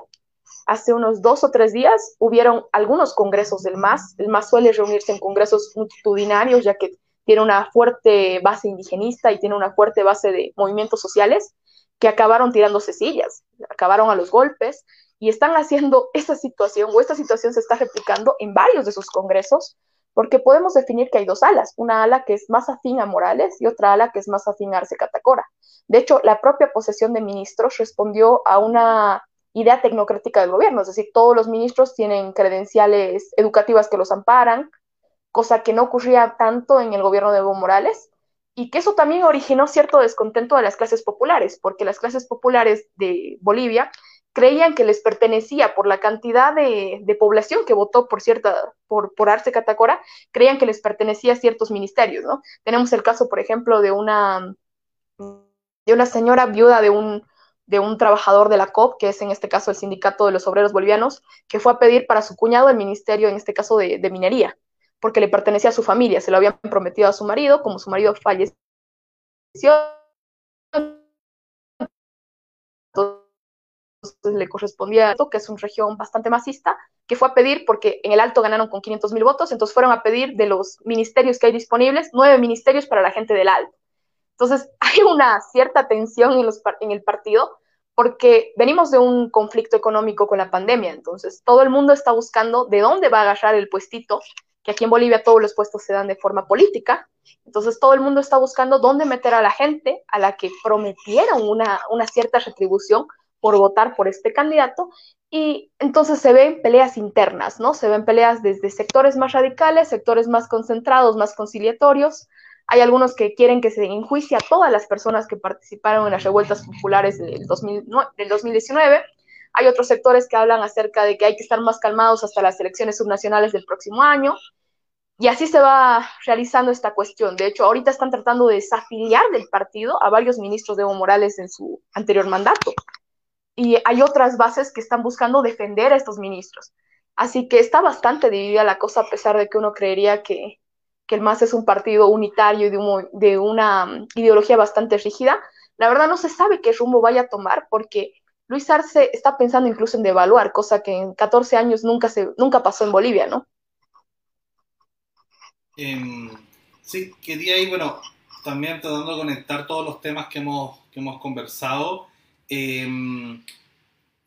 Hace unos dos o tres días hubieron algunos congresos del MAS. El MAS suele reunirse en congresos multitudinarios, ya que tiene una fuerte base indigenista y tiene una fuerte base de movimientos sociales que acabaron tirándose sillas, acabaron a los golpes y están haciendo esa situación o esta situación se está replicando en varios de sus congresos porque podemos definir que hay dos alas, una ala que es más afín a Morales y otra ala que es más afín a Arce Catacora. De hecho, la propia posesión de ministros respondió a una idea tecnocrática del gobierno, es decir, todos los ministros tienen credenciales educativas que los amparan, cosa que no ocurría tanto en el gobierno de Evo Morales, y que eso también originó cierto descontento de las clases populares, porque las clases populares de Bolivia creían que les pertenecía por la cantidad de, población que votó por cierta, por, por Arce Catacora, creían que les pertenecía a ciertos ministerios, ¿no? Tenemos el caso, por ejemplo, de una, de una señora viuda de un, de un trabajador de la COP, que es en este caso el Sindicato de los Obreros Bolivianos, que fue a pedir para su cuñado el ministerio, en este caso de, de minería, porque le pertenecía a su familia, se lo habían prometido a su marido, como su marido falleció, le correspondía a que es una región bastante masista, que fue a pedir, porque en el Alto ganaron con 500 mil votos, entonces fueron a pedir de los ministerios que hay disponibles, nueve ministerios para la gente del Alto. Entonces hay una cierta tensión en, el partido, porque venimos de un conflicto económico con la pandemia, entonces todo el mundo está buscando de dónde va a agarrar el puestito, que aquí en Bolivia todos los puestos se dan de forma política, entonces todo el mundo está buscando dónde meter a la gente a la que prometieron una cierta retribución por votar por este candidato y entonces se ven peleas internas, ¿no? Se ven peleas desde sectores más radicales, sectores más concentrados, más conciliatorios. Hay algunos que quieren que se enjuicie a todas las personas que participaron en las revueltas populares del, 2019. Hay otros sectores que hablan acerca de que hay que estar más calmados hasta las elecciones subnacionales del próximo año. Y así se va realizando esta cuestión. De hecho, ahorita están tratando de desafiliar del partido a varios ministros de Evo Morales en su anterior mandato y hay otras bases que están buscando defender a estos ministros. Así que está bastante dividida la cosa, a pesar de que uno creería que, que el MAS es un partido unitario y de, de, una mm, ideología bastante rígida. La verdad no se sabe qué rumbo vaya a tomar porque Luis Arce está pensando incluso en devaluar, cosa que en 14 años nunca, se, nunca pasó en Bolivia, ¿no? Eh, sí, quería ir, bueno, también tratando de conectar todos los temas que hemos, que hemos conversado. Em,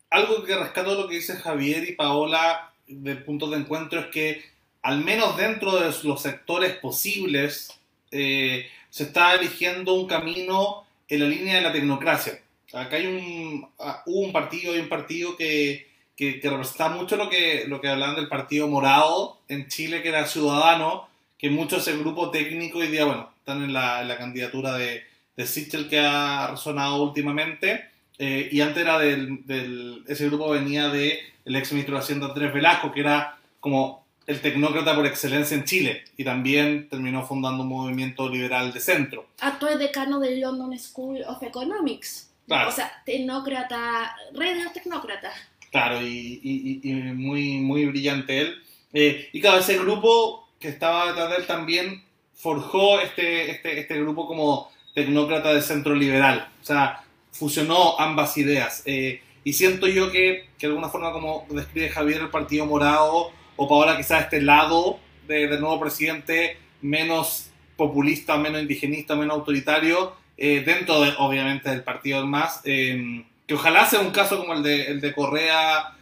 algo que rescato lo que dice Javier y Paola del punto de encuentro es que al menos dentro de los sectores posibles eh, se está eligiendo un camino en la línea de la tecnocracia. acá hay un, ah, un partido y un partido que, que, que, representa mucho lo que, lo que hablaban del partido morado en Chile, que era Ciudadano, que muchos ese grupo técnico hoy día, bueno, están en la, en la candidatura de, de Sichel que ha resonado últimamente. Eh, y antes era del, del, ese grupo venía de el ex ministro de Hacienda Andrés Velasco, que era como el tecnócrata por excelencia en Chile y también terminó fundando un movimiento liberal de centro. Actual decano del London School of Economics. Claro. O sea, tecnócrata, rey de tecnócratas. Claro, y, y, y, muy, muy brillante él. Eh, y claro, ese grupo que estaba detrás de él también forjó este, este, este grupo como tecnócrata de centro liberal. O sea, fusionó ambas ideas. Eh, y siento yo que, que, de alguna forma, como describe Javier, el Partido Morado, o para quizás este lado de, del nuevo presidente menos populista, menos indigenista, menos autoritario, eh, dentro de, obviamente del partido del MAS, eh, que ojalá sea un caso como el de, el de Correa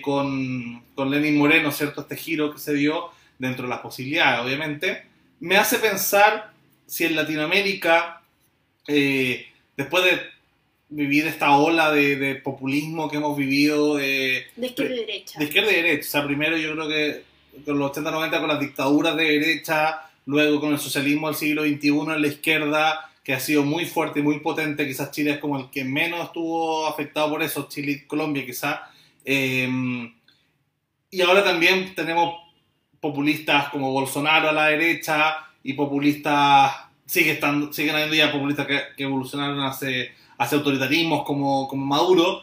con, con Lenin Moreno, ¿cierto? Este giro que se dio dentro de las posibilidades, obviamente, me hace pensar si en Latinoamérica, después de vivir esta ola de, de, populismo que hemos vivido de, de izquierda y derecha. De izquierda y derecha. O sea, primero yo creo que con los 80-90 con las dictaduras de derecha, luego con el socialismo del siglo XXI en la izquierda, que ha sido muy fuerte y muy potente. Quizás Chile es como el que menos estuvo afectado por eso, Chile y Colombia quizás. Eh, y ahora también tenemos populistas como Bolsonaro a la derecha y populistas, sigue estando, siguen habiendo ya populistas que, que evolucionaron hace hacia autoritarismos como, como Maduro,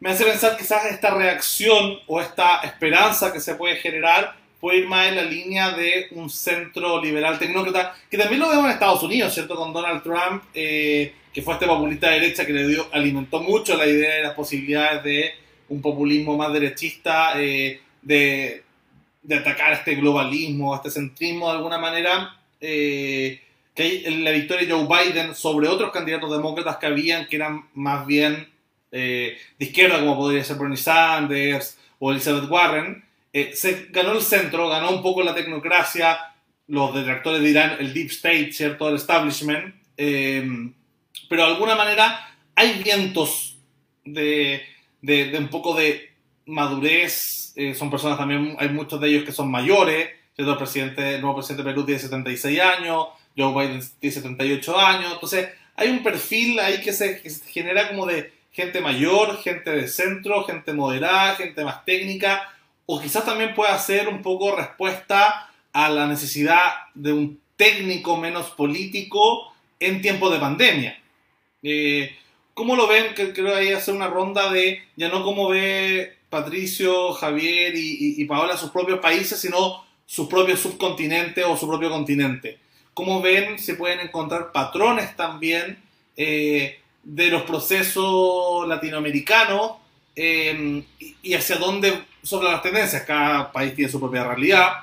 me hace pensar quizás esta reacción o esta esperanza que se puede generar puede ir más en la línea de un centro liberal tecnócrata, que también lo vemos en Estados Unidos, ¿cierto? Con Donald Trump, eh, que fue este populista de derecha que le dio, alimentó mucho la idea de las posibilidades de un populismo más derechista, eh, de, de, atacar este globalismo, este centrismo de alguna manera. Eh, la victoria de Joe Biden sobre otros candidatos demócratas que habían que eran más bien eh, de izquierda, como podría ser Bernie Sanders o Elizabeth Warren, eh, se ganó el centro, ganó un poco la tecnocracia, los detractores dirán el deep state, ¿cierto? El establishment, eh, pero de alguna manera hay vientos de, de, de un poco de madurez, eh, son personas también, hay muchos de ellos que son mayores, ¿cierto? El, presidente, el nuevo presidente de Perú tiene 76 años, Joe Biden tiene 78 años, entonces hay un perfil ahí que se, que se, genera como de gente mayor, gente de centro, gente moderada, gente más técnica, o quizás también pueda ser un poco respuesta a la necesidad de un técnico menos político en tiempos de pandemia. Eh, ¿Cómo lo ven? Que que hacer una ronda de, ya no cómo ve Patricio, Javier y, y, y Paola sus propios países, sino sus propios subcontinentes o su propio continente cómo ven, se pueden encontrar patrones también eh, de los procesos latinoamericanos eh, y hacia dónde son las tendencias. Cada país tiene su propia realidad,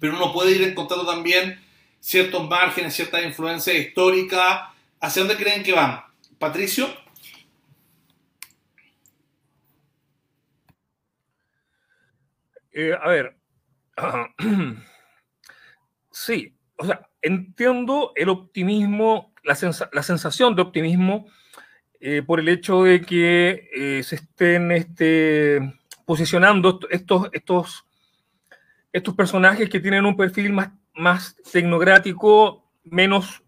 pero uno puede ir encontrando también ciertos márgenes, ciertas influencias históricas. ¿Hacia dónde creen que van? Patricio. Eh, a ver, sí, o sea, entiendo el optimismo, la, sens la sensación de optimismo eh, por el hecho de que eh, se estén este, posicionando estos, estos, estos personajes que tienen un perfil más, más tecnocrático, menos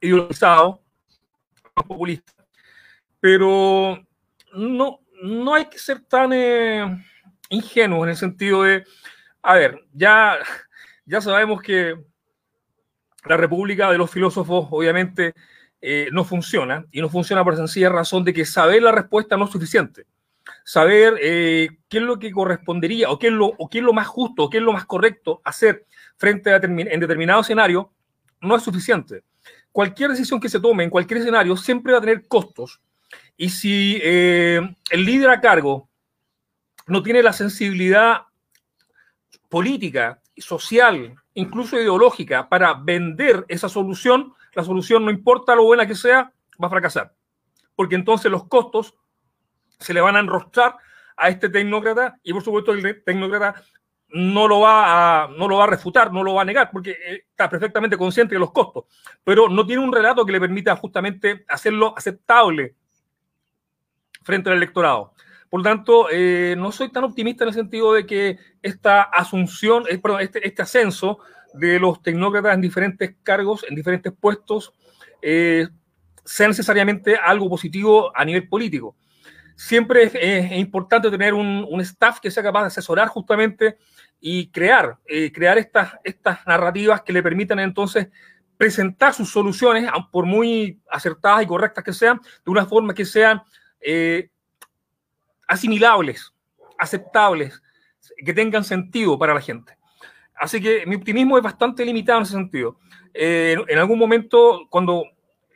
ideologizado, más populista. Pero no, no hay que ser tan eh, ingenuos en el sentido de, a ver, ya, ya sabemos que la República de los Filósofos obviamente eh, no funciona y no funciona por sencilla razón de que saber la respuesta no es suficiente. Saber eh, qué es lo que correspondería o qué, es lo, o qué es lo más justo o qué es lo más correcto hacer frente a en determinado escenario no es suficiente. Cualquier decisión que se tome en cualquier escenario siempre va a tener costos. Y si eh, el líder a cargo no tiene la sensibilidad política, social, incluso ideológica, para vender esa solución, la solución, no importa lo buena que sea, va a fracasar. Porque entonces los costos se le van a enrostrar a este tecnócrata y por supuesto el tecnócrata no lo va a, no lo va a refutar, no lo va a negar, porque está perfectamente consciente de los costos, pero no tiene un relato que le permita justamente hacerlo aceptable frente al electorado. Por lo tanto, eh, no soy tan optimista en el sentido de que esta asunción, eh, perdón, este, este, ascenso de los tecnócratas en diferentes cargos, en diferentes puestos, eh, sea necesariamente algo positivo a nivel político. Siempre es, importante tener un, staff que sea capaz de asesorar justamente y crear, crear estas, estas narrativas que le permitan entonces presentar sus soluciones, por muy acertadas y correctas que sean, de una forma que sean asimilables, aceptables, que tengan sentido para la gente. Así que mi optimismo es bastante limitado en ese sentido. Eh, en algún momento, cuando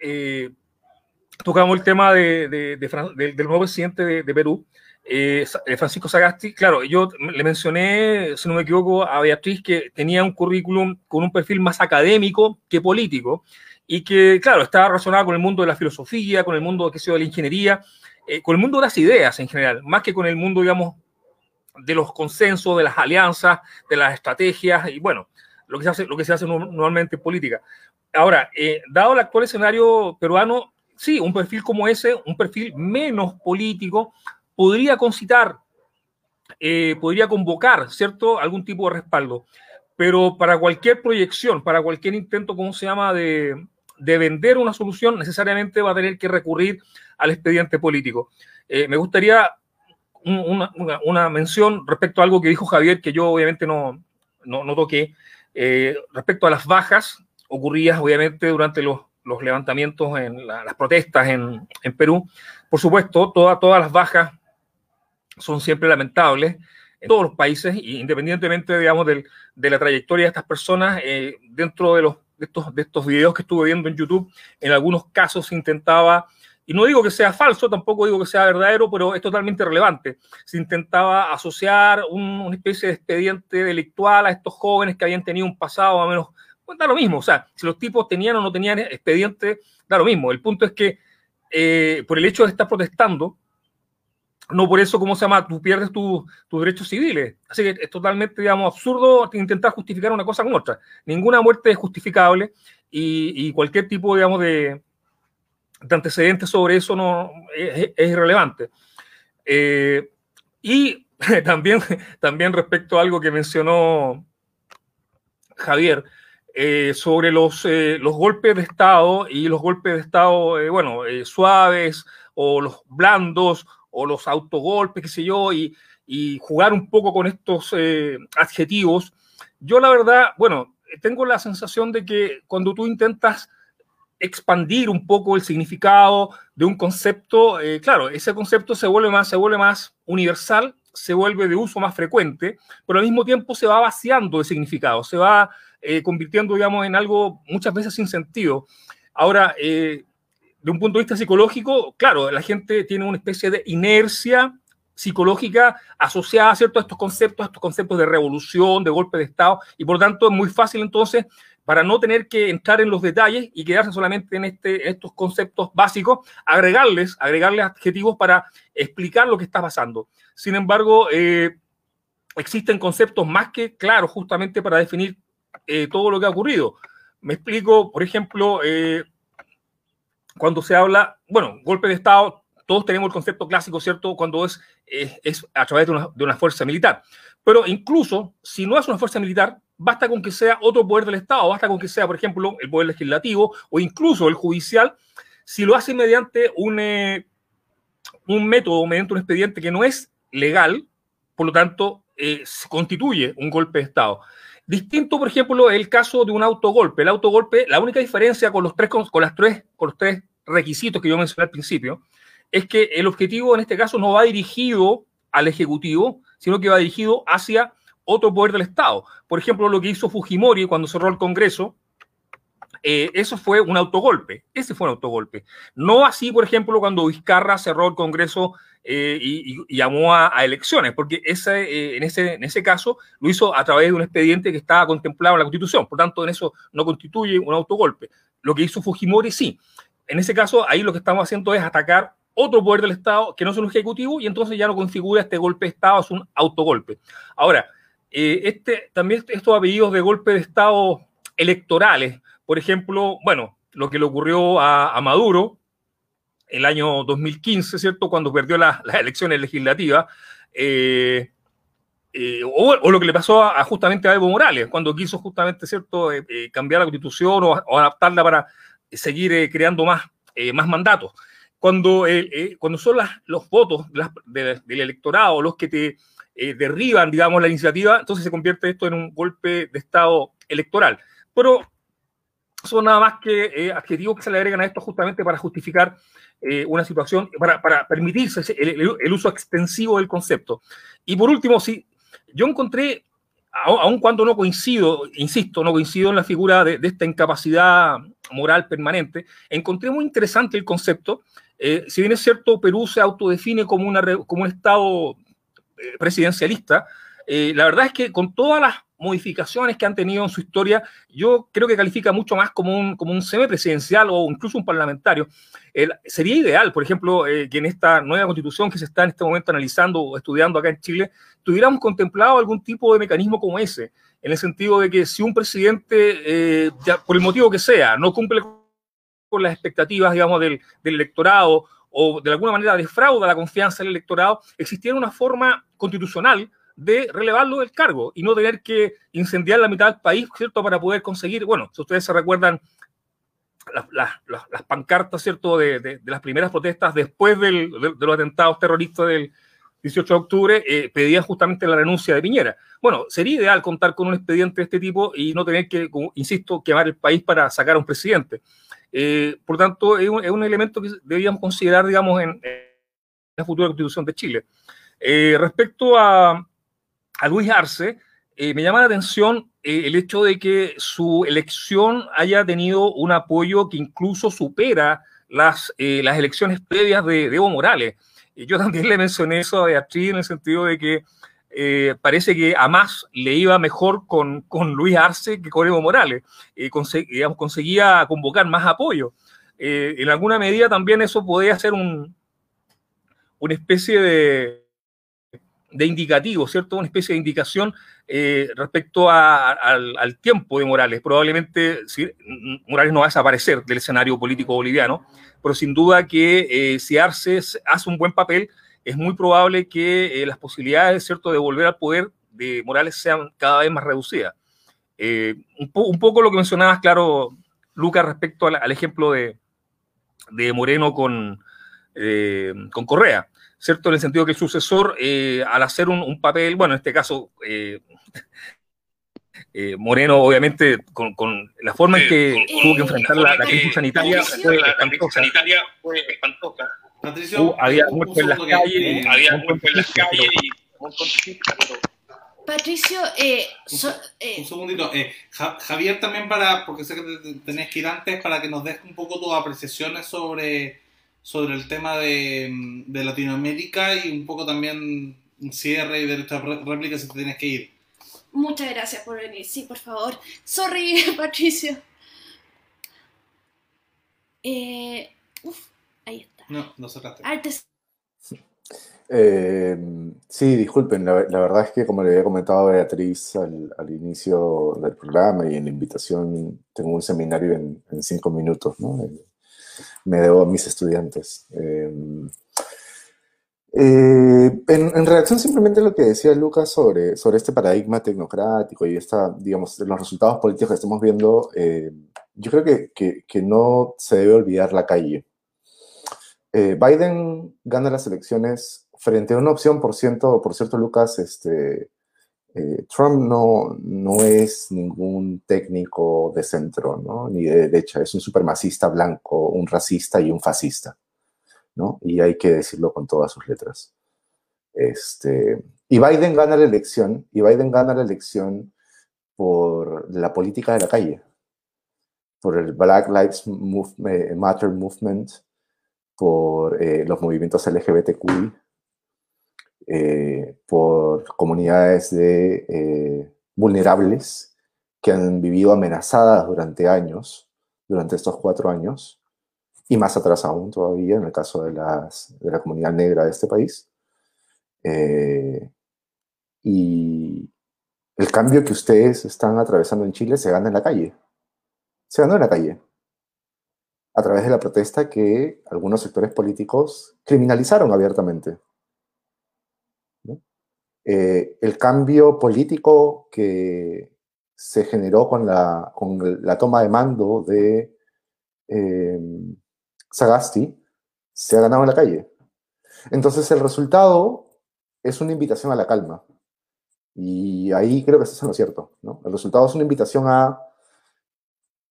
eh, tocamos el tema de, del nuevo presidente de, Perú, eh, Francisco Sagasti, claro, yo le mencioné, si no me equivoco, a Beatriz que tenía un currículum con un perfil más académico que político y que, claro, estaba relacionado con el mundo de la filosofía, con el mundo que de la ingeniería, eh, con el mundo de las ideas en general, más que con el mundo, digamos, de los consensos, de las alianzas, de las estrategias y bueno, lo que se hace, lo que se hace normalmente en política. Ahora, eh, dado el actual escenario peruano, sí, un perfil como ese, un perfil menos político, podría concitar, eh, podría convocar, ¿cierto?, algún tipo de respaldo. Pero para cualquier proyección, para cualquier intento, ¿cómo se llama?, de, de vender una solución, necesariamente va a tener que recurrir al expediente político. Eh, me gustaría una, mención respecto a algo que dijo Javier, que yo obviamente no, no, toqué, eh, respecto a las bajas ocurridas obviamente durante los, levantamientos, en las protestas en, Perú. Por supuesto, todas las bajas son siempre lamentables en todos los países, independientemente, digamos, de la trayectoria de estas personas, eh, dentro de, los, de, estos, de estos videos que estuve viendo en YouTube, en algunos casos se intentaba y no digo que sea falso, tampoco digo que sea verdadero, pero es totalmente relevante. Se intentaba asociar una especie de expediente delictual a estos jóvenes que habían tenido un pasado más o menos, pues da lo mismo, o sea, si los tipos tenían o no tenían expediente, da lo mismo. El punto es que eh, por el hecho de estar protestando, no por eso, ¿cómo se llama? Tú pierdes tus derechos civiles. Así que es totalmente, digamos, absurdo intentar justificar una cosa con otra. Ninguna muerte es justificable y cualquier tipo, digamos, de, de antecedentes sobre eso no es, irrelevante. Eh, y también, también respecto a algo que mencionó Javier, eh, sobre los, eh, los golpes de Estado y los golpes de Estado, bueno, suaves o los blandos o los autogolpes, qué sé yo, y, y jugar un poco con estos adjetivos. Yo la verdad, bueno, tengo la sensación de que cuando tú intentas expandir un poco el significado de un concepto, eh, claro, ese concepto se vuelve, más, se vuelve más universal, se vuelve de uso más frecuente, pero al mismo tiempo se va vaciando de significado, se va eh, convirtiendo, digamos, en algo muchas veces sin sentido. Ahora, eh, de un punto de vista psicológico, claro, la gente tiene una especie de inercia psicológica asociada a estos conceptos, a estos conceptos de revolución, de golpe de Estado, y por tanto es muy fácil entonces para no tener que entrar en los detalles y quedarse solamente en, este, estos conceptos básicos, agregarles, agregarles adjetivos para explicar lo que está pasando. Sin embargo, eh, existen conceptos más que claros justamente para definir eh, todo lo que ha ocurrido. Me explico, por ejemplo, eh, cuando se habla, bueno, golpe de Estado, todos tenemos el concepto clásico, ¿cierto? Cuando es, a través de una, fuerza militar. Pero incluso si no es una fuerza militar, basta con que sea otro poder del Estado, basta con que sea, por ejemplo, el poder legislativo o incluso el judicial, si lo hace mediante un, eh, método, mediante un expediente que no es legal, por lo tanto, eh, constituye un golpe de Estado. Distinto, por ejemplo, el caso de un autogolpe. El autogolpe, la única diferencia con los tres, con, las tres, con los tres requisitos que yo mencioné al principio, es que el objetivo en este caso no va dirigido al Ejecutivo, sino que va dirigido hacia otro poder del Estado. Por ejemplo, lo que hizo Fujimori cuando cerró el Congreso, eh, eso fue un autogolpe, ese fue un autogolpe. No así, por ejemplo, cuando Vizcarra cerró el Congreso eh, y, llamó a, elecciones, porque ese, eh, en, ese, en ese caso lo hizo a través de un expediente que estaba contemplado en la Constitución, por tanto, en eso no constituye un autogolpe. Lo que hizo Fujimori, sí. En ese caso, ahí lo que estamos haciendo es atacar otro poder del Estado que no es un ejecutivo y entonces ya no configura este golpe de Estado, es un autogolpe. Ahora, eh, este, también estos apellidos de golpe de Estado electorales, por ejemplo, bueno, lo que le ocurrió a, Maduro, el año 2015, ¿cierto? Cuando perdió las elecciones legislativas. Eh, eh, o, lo que le pasó a, justamente a Evo Morales, cuando quiso justamente, ¿cierto?, cambiar la constitución o, adaptarla para seguir creando más, más mandatos. Cuando, cuando son los votos del electorado los que te derriban, digamos, la iniciativa, entonces se convierte esto en un golpe de Estado electoral. Pero son nada más que eh, adjetivos que se le agregan a esto justamente para justificar eh, una situación, para, para permitirse el, uso extensivo del concepto. Y por último, sí, yo encontré, aun cuando no coincido, insisto, no coincido en la figura de, esta incapacidad moral permanente, encontré muy interesante el concepto. Eh, si bien es cierto, Perú se autodefine como, una, como un Estado presidencialista, la verdad es que con todas las modificaciones que han tenido en su historia, yo creo que califica mucho más como un, como un semipresidencial o incluso un parlamentario. sería ideal, por ejemplo, eh, que en esta nueva constitución que se está en este momento analizando o estudiando acá en Chile, tuviéramos contemplado algún tipo de mecanismo como ese, en el sentido de que si un presidente, eh, por el motivo que sea, no cumple con las expectativas, digamos, del, del electorado o de alguna manera defrauda la confianza del electorado, existiera una forma constitucional de relevarlo del cargo y no tener que incendiar la mitad del país, ¿cierto? Para poder conseguir, bueno, si ustedes se recuerdan las, pancartas, ¿cierto? De, de, las primeras protestas después del, de, los atentados terroristas del 18 de octubre, eh, pedían justamente la renuncia de Piñera. Bueno, sería ideal contar con un expediente de este tipo y no tener que, insisto, quemar el país para sacar a un presidente. Eh, por tanto, es un, es un, elemento que deberíamos considerar, digamos, en, la futura constitución de Chile. Eh, respecto a, a Luis Arce, eh, me llama la atención eh, el hecho de que su elección haya tenido un apoyo que incluso supera las, eh, las elecciones previas de, Evo Morales. yo también le mencioné eso a Beatriz en el sentido de que parece que a más le iba mejor con, con Luis Arce que con Evo Morales. digamos, conseguía convocar más apoyo. en alguna medida también eso podía ser un, una especie de, de indicativo, ¿cierto? Una especie de indicación eh, respecto al, tiempo de Morales. Probablemente Morales no va a desaparecer del escenario político boliviano, pero sin duda que eh, si Arce hace un buen papel, es muy probable que eh, las posibilidades, ¿cierto?, de volver al poder de Morales sean cada vez más reducidas. Un, poco lo que mencionabas, claro, Lucas, respecto al, ejemplo de, Moreno con, con Correa. ¿Cierto? En el sentido que el sucesor, eh, al hacer un, papel, bueno, en este caso, eh, eh, Moreno, obviamente, con, la forma en que tuvo que enfrentar la, crisis sanitaria, fue espantosa. Patricio, había muerto en las calles, había muerto en las calles y Patricio, un, segundito. Javier, también para, porque sé que tenés que ir antes, para que nos des un poco tus apreciaciones sobre sobre el tema de, de Latinoamérica y un poco también un cierre y derecho a réplica si te tienes que ir. Muchas gracias por venir. Sí, por favor. Sorry, Patricio. Eh, uf, ahí está. No, no sacaste. Artes. Eh, sí, disculpen, la, la, verdad es que como le había comentado a Beatriz al, al, inicio del programa y en la invitación, tengo un seminario en, en cinco minutos, ¿no? Me debo a mis estudiantes. Em, eh, en, reacción simplemente a lo que decía Lucas sobre, sobre este paradigma tecnocrático y esta, digamos, los resultados políticos que estamos viendo, eh, yo creo que, que, no se debe olvidar la calle. Eh, Biden gana las elecciones frente a una opción, por cierto, por cierto Lucas, este, eh, Trump no, no es ningún técnico de centro, ¿no? ni de derecha, es un supremacista blanco, un racista y un fascista. ¿no? Y hay que decirlo con todas sus letras. Este, y Biden gana la elección, y Biden gana la elección por la política de la calle, por el Black Lives Matter Movement, por eh, los movimientos LGBTQI, eh, por comunidades de, eh, vulnerables que han vivido amenazadas durante años, durante estos cuatro años, y más atrás aún todavía en el caso de, las, de la comunidad negra de este país. Eh, y el cambio que ustedes están atravesando en Chile se gana en la calle. Se ganó en la calle. a través de la protesta que algunos sectores políticos criminalizaron abiertamente. Eh, el cambio político que se generó con la, con la toma de mando de eh, Sagasti se ha ganado en la calle. Entonces el resultado es una invitación a la calma. Y ahí creo que eso es lo cierto. El resultado es una invitación a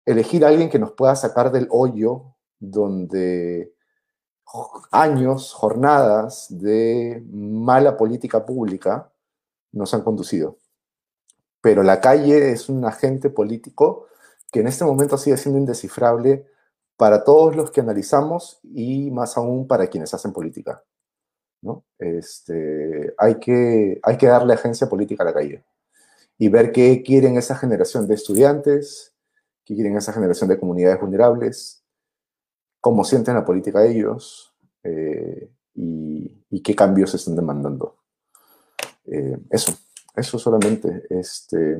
elegir a alguien que nos pueda sacar del hoyo donde años, jornadas de mala política pública nos han conducido. Pero la calle es un agente político que en este momento sigue siendo indescifrable para todos los que analizamos y más aún para quienes hacen política. ¿no? Este, hay, que, hay que darle agencia política a la calle y ver qué quieren esa generación de estudiantes, qué quieren esa generación de comunidades vulnerables, cómo sienten la política ellos eh, y, qué cambios están demandando. Eh, eso, eso solamente. Este,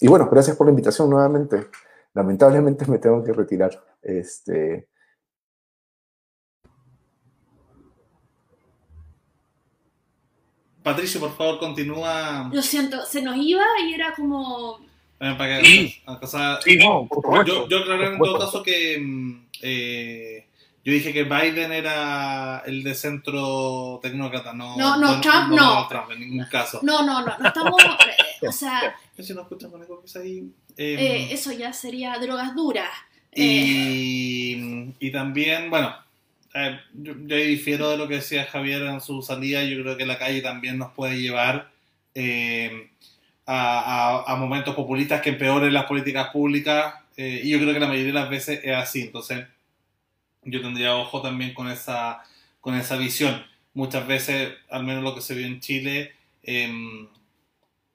y bueno, gracias por la invitación nuevamente. Lamentablemente me tengo que retirar. Este, Patricio, por favor, continúa. Lo siento, se nos iba y era como. Para que, sí. no, yo, yo aclaré en todo caso que mm, eh, yo dije que Biden era el de centro tecnócrata, no. No, no, Trump no. Trump en ningún caso. No, no, no, no estamos. Eh, o sea. Si no algo que ahí. Eh, eso ya sería drogas duras. Y, y también, bueno eh, yo, difiero de lo que decía Javier en su salida. Yo creo que la calle también nos puede llevar eh, a, momentos populistas que empeoren las políticas públicas. Eh, y yo creo que la mayoría de las veces es así. Entonces, yo tendría ojo también con esa, con esa visión. Muchas veces, al menos lo que se vio en Chile, em,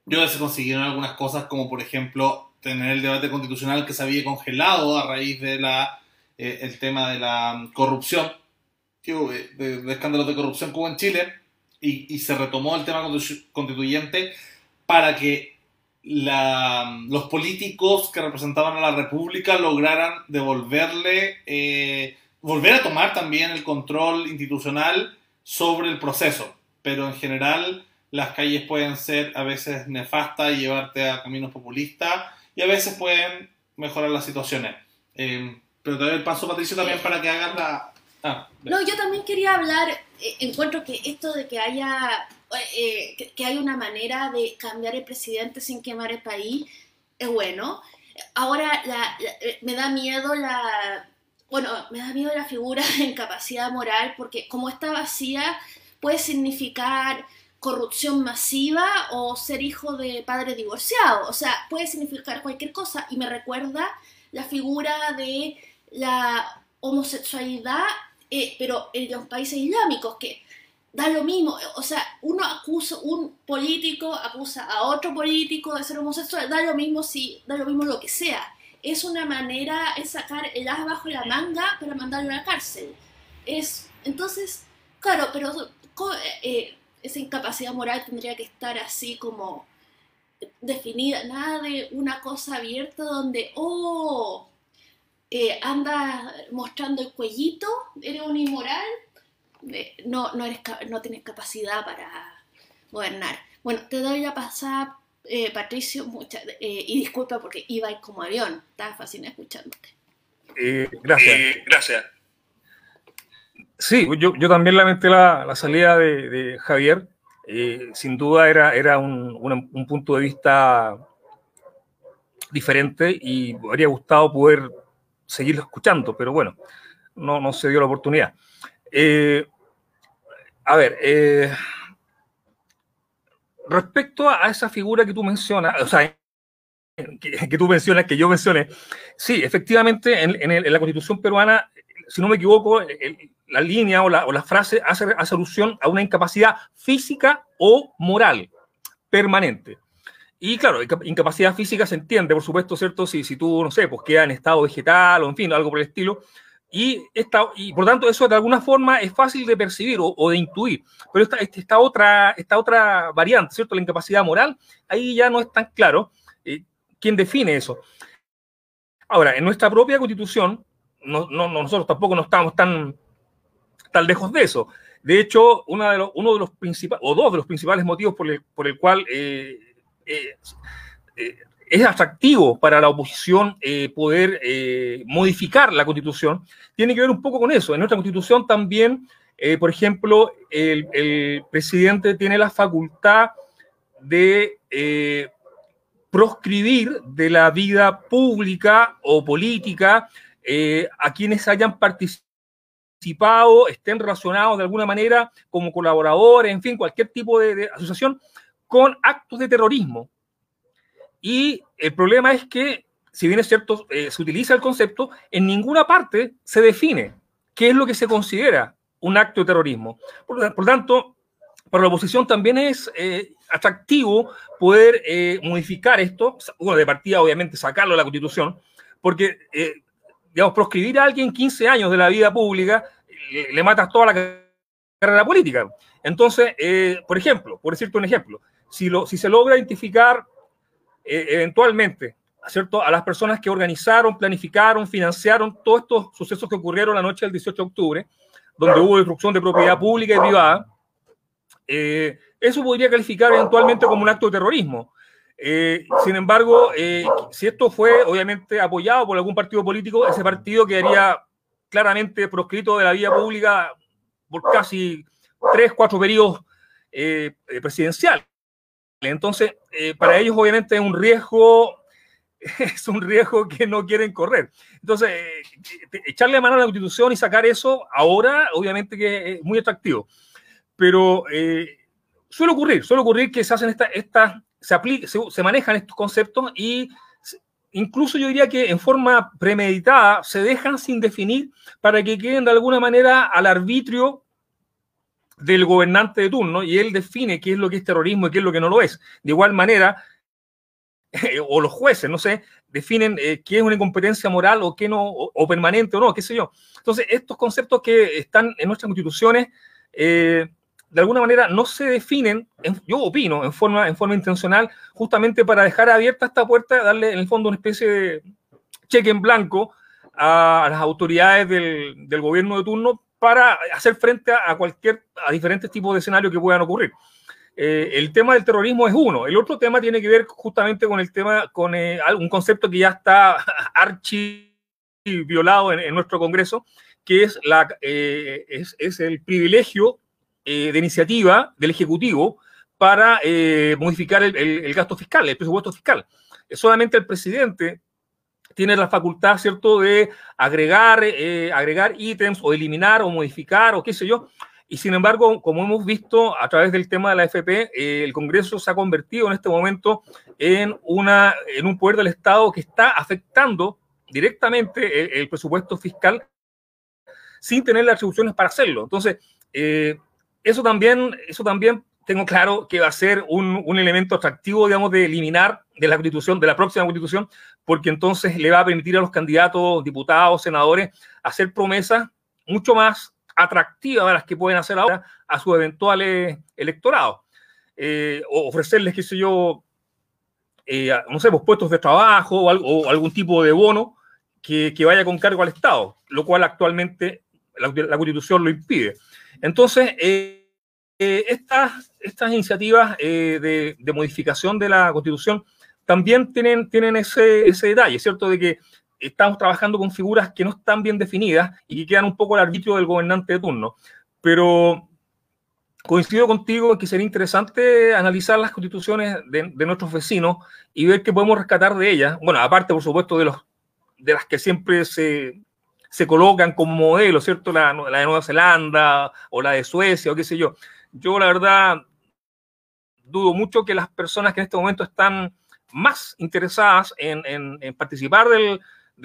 yo veces consiguieron algunas cosas, como por ejemplo tener el debate constitucional que se había congelado a raíz de la el tema de la corrupción de, escándalos de corrupción que hubo en Chile y, se retomó el tema constituyente para que los políticos que representaban a la República lograran devolverle, eh, volver a tomar también el control institucional sobre el proceso. Pero en general las calles pueden ser a veces nefastas y llevarte a caminos populistas y a veces pueden mejorar las situaciones. Eh, pero te doy el paso, Patricio, también para que hagas la, Ah, no, yo también quería hablar, eh, encuentro que esto de que haya, eh, que, hay una manera de cambiar el presidente sin quemar el país es bueno. Ahora eh, me da miedo la, bueno, me da miedo la figura de incapacidad moral porque como está vacía puede significar corrupción masiva o ser hijo de padre divorciado, o sea, puede significar cualquier cosa y me recuerda la figura de la homosexualidad eh, pero en los países islámicos, que da lo mismo, o sea, uno acusa, un político acusa a otro político de ser homosexual, da lo mismo si, da lo mismo lo que sea. Es una manera, es sacar el as bajo la manga para mandarlo a la cárcel. Es, entonces, claro, pero eh, esa incapacidad moral tendría que estar así como definida, nada de una cosa abierta donde, oh, eh, andas mostrando el cuellito, eres un inmoral, eh, no, no, eres, no tienes capacidad para gobernar. Bueno, te doy la pasada, eh, Patricio, y disculpa porque iba como avión, estaba fácil escuchándote. gracias. gracias. Sí, yo, yo también lamenté la, la salida de, Javier. sin duda era, era un, un, punto de vista diferente y me habría gustado poder seguirlo escuchando, pero bueno, no, no se dio la oportunidad. Eh, a ver, eh, respecto a esa figura que tú mencionas, o sea, que, tú mencionas, que yo mencioné, sí, efectivamente, en, la constitución peruana, si no me equivoco, la línea o la, o frase hace, hace, alusión a una incapacidad física o moral permanente. Y claro, incapacidad física se entiende, por supuesto, ¿cierto? Si, si tú, no sé, pues queda en estado vegetal o en fin, algo por el estilo. Y, esta, y por tanto, eso de alguna forma es fácil de percibir o, de intuir. Pero esta, este, esta, otra, esta otra variante, ¿cierto? La incapacidad moral, ahí ya no es tan claro eh, quién define eso. Ahora, en nuestra propia constitución, no, no, nosotros tampoco no estamos tan, tan lejos de eso. De hecho, uno de los, uno de los principales, o dos de los principales motivos por el, por el cual eh, eh, es atractivo para la oposición poder modificar la constitución, tiene que ver un poco con eso. En nuestra constitución también, por ejemplo, el, presidente tiene la facultad de proscribir de la vida pública o política a quienes hayan participado, estén relacionados de alguna manera como colaboradores, en fin, cualquier tipo de, asociación con actos de terrorismo. Y el problema es que, si bien es cierto, eh, se utiliza el concepto, en ninguna parte se define qué es lo que se considera un acto de terrorismo. Por, lo tanto, para la oposición también es eh, atractivo poder eh, modificar esto, bueno, de partida obviamente sacarlo de la constitución, porque digamos, proscribir a alguien 15 años de la vida pública, le, matas toda la carrera política. Entonces, eh, por ejemplo, por decirte un ejemplo, si, lo, si se logra identificar eh, eventualmente ¿cierto? a las personas que organizaron, planificaron, financiaron todos estos sucesos que ocurrieron la noche del 18 de octubre, donde hubo destrucción de propiedad pública y privada, eh, eso podría calificar eventualmente como un acto de terrorismo. Eh, sin embargo, eh, si esto fue obviamente apoyado por algún partido político, ese partido quedaría claramente proscrito de la vida pública por casi tres, cuatro periodos presidenciales. Entonces, para ellos obviamente es un riesgo, es un riesgo que no quieren correr. Entonces, echarle mano a la constitución y sacar eso ahora, obviamente que es muy atractivo. Pero suele ocurrir, suele ocurrir que se hacen estas esta se, aplica, se, manejan estos conceptos y incluso yo diría que en forma premeditada se dejan sin definir para que queden de alguna manera al arbitrio del gobernante de turno y él define qué es lo que es terrorismo y qué es lo que no lo es. De igual manera, o los jueces, no sé, definen eh, qué es una incompetencia moral o qué no, o, permanente o no, qué sé yo. Entonces, estos conceptos que están en nuestras constituciones eh, de alguna manera no se definen, yo opino, en forma, en forma intencional, justamente para dejar abierta esta puerta, darle en el fondo una especie de cheque en blanco a, las autoridades del, gobierno de turno para hacer frente a, cualquier, a diferentes tipos de escenarios que puedan ocurrir. Eh, el tema del terrorismo es uno. El otro tema tiene que ver justamente con el tema, con eh, un concepto que ya está archi violado en, nuestro Congreso, que es, la, eh, es, es el privilegio eh, de iniciativa del Ejecutivo para modificar el, gasto fiscal, el presupuesto fiscal. Solamente el presidente tiene la facultad, ¿cierto?, de agregar, eh, agregar ítems o eliminar o modificar o qué sé yo. Y sin embargo, como hemos visto a través del tema de la FP, el Congreso se ha convertido en este momento en, una, en un poder del Estado que está afectando directamente el, presupuesto fiscal sin tener las atribuciones para hacerlo. Entonces, eso también, eso también tengo claro que va a ser un, un, elemento atractivo, digamos, de eliminar de la constitución, de la próxima constitución, porque entonces le va a permitir a los candidatos, diputados, senadores, hacer promesas mucho más atractivas de las que pueden hacer ahora a sus eventuales electorados. Eh, ofrecerles, qué sé yo, eh, no sé, pues, puestos de trabajo o, algo, o, algún tipo de bono que, vaya con cargo al Estado, lo cual actualmente la, constitución lo impide. Entonces, eh, eh, estas, estas iniciativas de, modificación de la Constitución también tienen, tienen ese, ese detalle, ¿cierto? De que estamos trabajando con figuras que no están bien definidas y que quedan un poco al arbitrio del gobernante de turno. Pero coincido contigo en que sería interesante analizar las constituciones de, de, nuestros vecinos y ver qué podemos rescatar de ellas. Bueno, aparte, por supuesto, de, los, de las que siempre se, se colocan como modelo, ¿cierto? La, la, de Nueva Zelanda o la de Suecia o qué sé yo. Yo la verdad dudo mucho que las personas que en este momento están más interesadas en, participar de,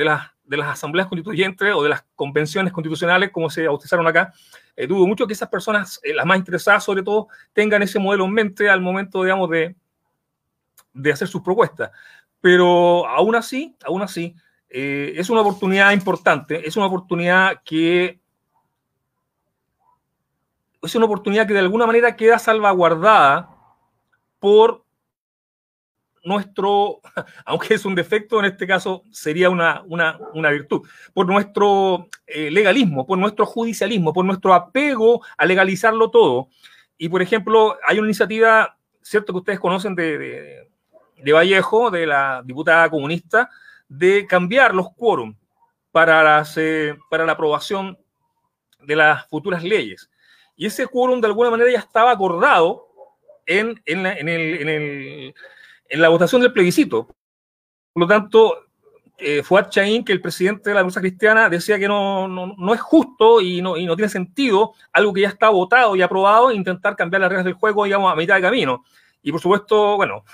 las, asambleas constituyentes o de las convenciones constitucionales, como se bautizaron acá, eh, dudo mucho que esas personas, eh, las más interesadas sobre todo, tengan ese modelo en mente al momento, digamos, de, de hacer sus propuestas. Pero aún así, aún así, eh, es una oportunidad importante, es una oportunidad que es una oportunidad que de alguna manera queda salvaguardada por nuestro, aunque es un defecto, en este caso sería una, una, virtud, por nuestro eh, legalismo, por nuestro judicialismo, por nuestro apego a legalizarlo todo. Y, por ejemplo, hay una iniciativa, cierto que ustedes conocen de, de, Vallejo, de la diputada comunista, de cambiar los quórum para, las, eh, para la aprobación de las futuras leyes. Y ese quórum de alguna manera ya estaba acordado en, en, el, la, votación del plebiscito. Por lo tanto, eh, Fuad Chaín, que el presidente de la Cruz Cristiana, decía que no, no, no, es justo y no, no tiene sentido algo que ya está votado y aprobado, intentar cambiar las reglas del juego, digamos, a mitad de camino. Y por supuesto, bueno,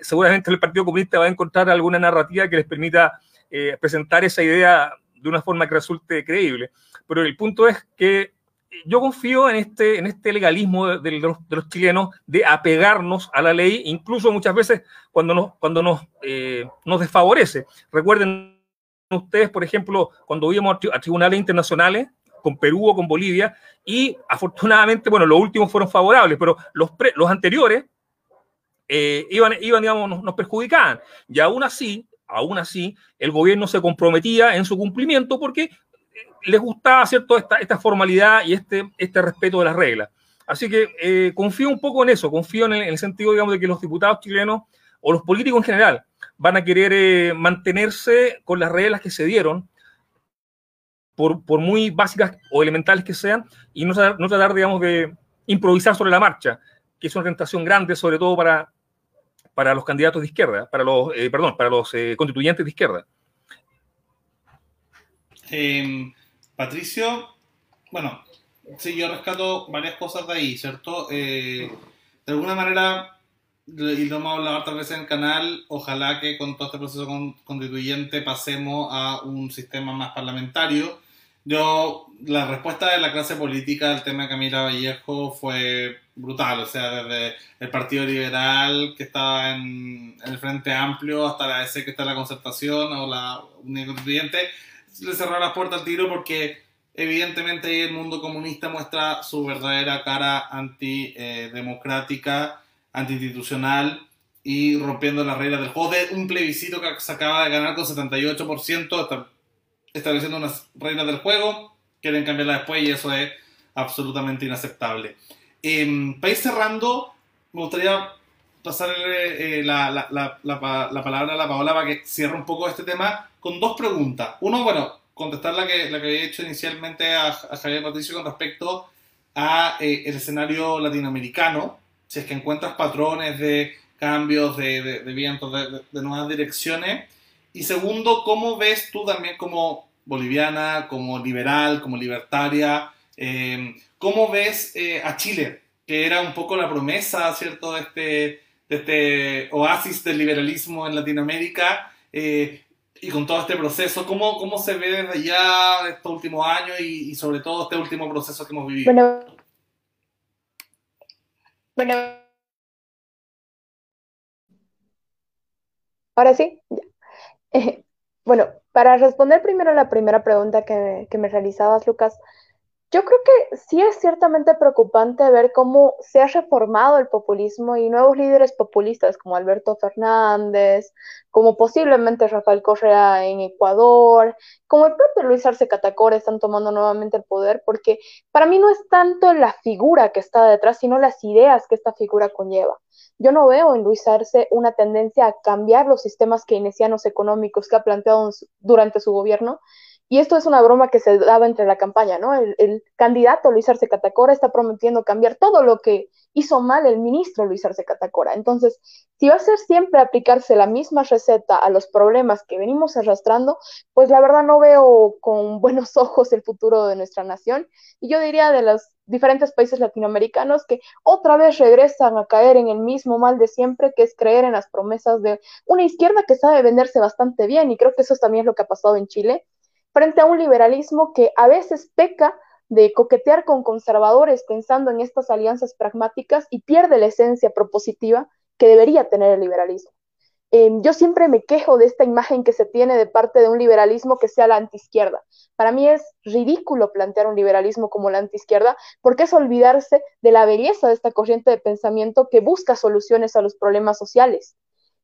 seguramente el Partido Comunista va a encontrar alguna narrativa que les permita eh, presentar esa idea de una forma que resulte creíble. Pero el punto es que yo confío en este, en este legalismo de, los, chilenos de apegarnos a la ley, incluso muchas veces cuando nos, cuando nos, eh, nos desfavorece. Recuerden ustedes, por ejemplo, cuando íbamos a, tribunales internacionales, con Perú o con Bolivia, y afortunadamente, bueno, los últimos fueron favorables, pero los, los anteriores eh, iban, iban, digamos, nos, nos perjudicaban. Y aún así, aún así, el gobierno se comprometía en su cumplimiento porque les gustaba ¿cierto? Esta, esta formalidad y este, este respeto de las reglas. Así que eh, confío un poco en eso, confío en el, sentido, digamos, de que los diputados chilenos o los políticos en general van a querer eh, mantenerse con las reglas que se dieron, por, muy básicas o elementales que sean, y no, no tratar, de improvisar sobre la marcha, que es una tentación grande, sobre todo para, los candidatos de izquierda, para los, eh, perdón, para los constituyentes de izquierda. Eh, Patricio, bueno, sí, yo rescato varias cosas de ahí, ¿cierto? Eh, de alguna manera, y lo hemos hablado otras veces en el canal, ojalá que con todo este proceso constituyente pasemos a un sistema más parlamentario. Yo, la respuesta de la clase política al tema de Camila Vallejo fue brutal, o sea, desde el Partido Liberal que estaba en, el Frente Amplio hasta la EC que está en la concertación o la Unión Constituyente, le cerró la puerta al tiro porque evidentemente el mundo comunista muestra su verdadera cara antidemocrática, antiinstitucional y rompiendo las reglas del juego de un plebiscito que se acaba de ganar con 78%, estableciendo unas reglas del juego, quieren cambiarla después y eso es absolutamente inaceptable. Eh, para ir cerrando, me gustaría pasarle eh, la, la, la, la, palabra a la Paola para que cierre un poco este tema con dos preguntas. Uno, bueno, contestar la que, la que había hecho inicialmente a, Javier Patricio con respecto a eh, el escenario latinoamericano, si es que encuentras patrones de cambios, de, de, vientos, de, nuevas direcciones. Y segundo, ¿cómo ves tú también como boliviana, como liberal, como libertaria, eh, cómo ves a Chile, que era un poco la promesa, ¿cierto?, de este, este oasis del liberalismo en Latinoamérica eh, y con todo este proceso, ¿cómo, ¿cómo se ve desde allá estos últimos años y, sobre todo este último proceso que hemos vivido? Bueno, ahora sí, eh, bueno, para responder primero la primera pregunta que, que me realizabas, Lucas, yo creo que sí es ciertamente preocupante ver cómo se ha reformado el populismo y nuevos líderes populistas como Alberto Fernández, como posiblemente Rafael Correa en Ecuador, como el propio Luis Arce Catacora están tomando nuevamente el poder, porque para mí no es tanto la figura que está detrás, sino las ideas que esta figura conlleva. Yo no veo en Luis Arce una tendencia a cambiar los sistemas keynesianos económicos que ha planteado durante su gobierno, y esto es una broma que se daba entre la campaña, ¿no? El, candidato Luis Arce Catacora está prometiendo cambiar todo lo que hizo mal el ministro Luis Arce Catacora. Entonces, si va a ser siempre aplicarse la misma receta a los problemas que venimos arrastrando, pues la verdad no veo con buenos ojos el futuro de nuestra nación. Y yo diría de los diferentes países latinoamericanos que otra vez regresan a caer en el mismo mal de siempre, que es creer en las promesas de una izquierda que sabe venderse bastante bien. Y creo que eso también es lo que ha pasado en Chile frente a un liberalismo que a veces peca de coquetear con conservadores pensando en estas alianzas pragmáticas y pierde la esencia propositiva que debería tener el liberalismo. Em, yo siempre me quejo de esta imagen que se tiene de parte de un liberalismo que sea la antiizquierda. Para mí es ridículo plantear un liberalismo como la antiizquierda porque es olvidarse de la belleza de esta corriente de pensamiento que busca soluciones a los problemas sociales.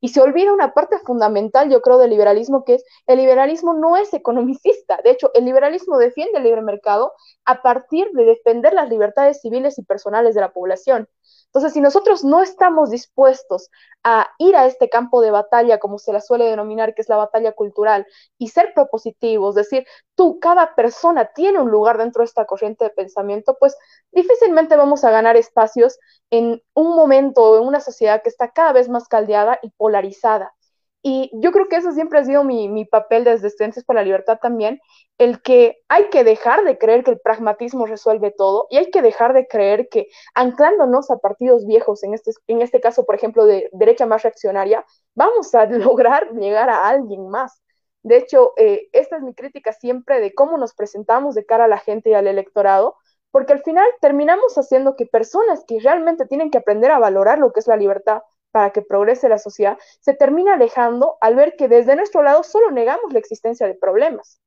Y se olvida una parte fundamental, yo creo, del liberalismo, que es el liberalismo no es economicista. De hecho, el liberalismo defiende el libre mercado a partir de defender las libertades civiles y personales de la población. Entonces, si nosotros no estamos dispuestos a ir a este campo de batalla, como se la suele denominar, que es la batalla cultural, y ser propositivos, decir, tú, cada persona tiene un lugar dentro de esta corriente de pensamiento, pues difícilmente vamos a ganar espacios en un momento, en una sociedad que está cada vez más caldeada y polarizada. Y yo creo que eso siempre ha sido mi, mi, papel desde Estudiantes por la Libertad también, el que hay que dejar de creer que el pragmatismo resuelve todo y hay que dejar de creer que anclándonos a partidos viejos, en este, en este caso, por ejemplo, de derecha más reaccionaria, vamos a lograr llegar a alguien más. De hecho, eh, esta es mi crítica siempre de cómo nos presentamos de cara a la gente y al electorado, porque al final terminamos haciendo que personas que realmente tienen que aprender a valorar lo que es la libertad, para que progrese la sociedad, se termina alejando al ver que desde nuestro lado solo negamos la existencia de problemas.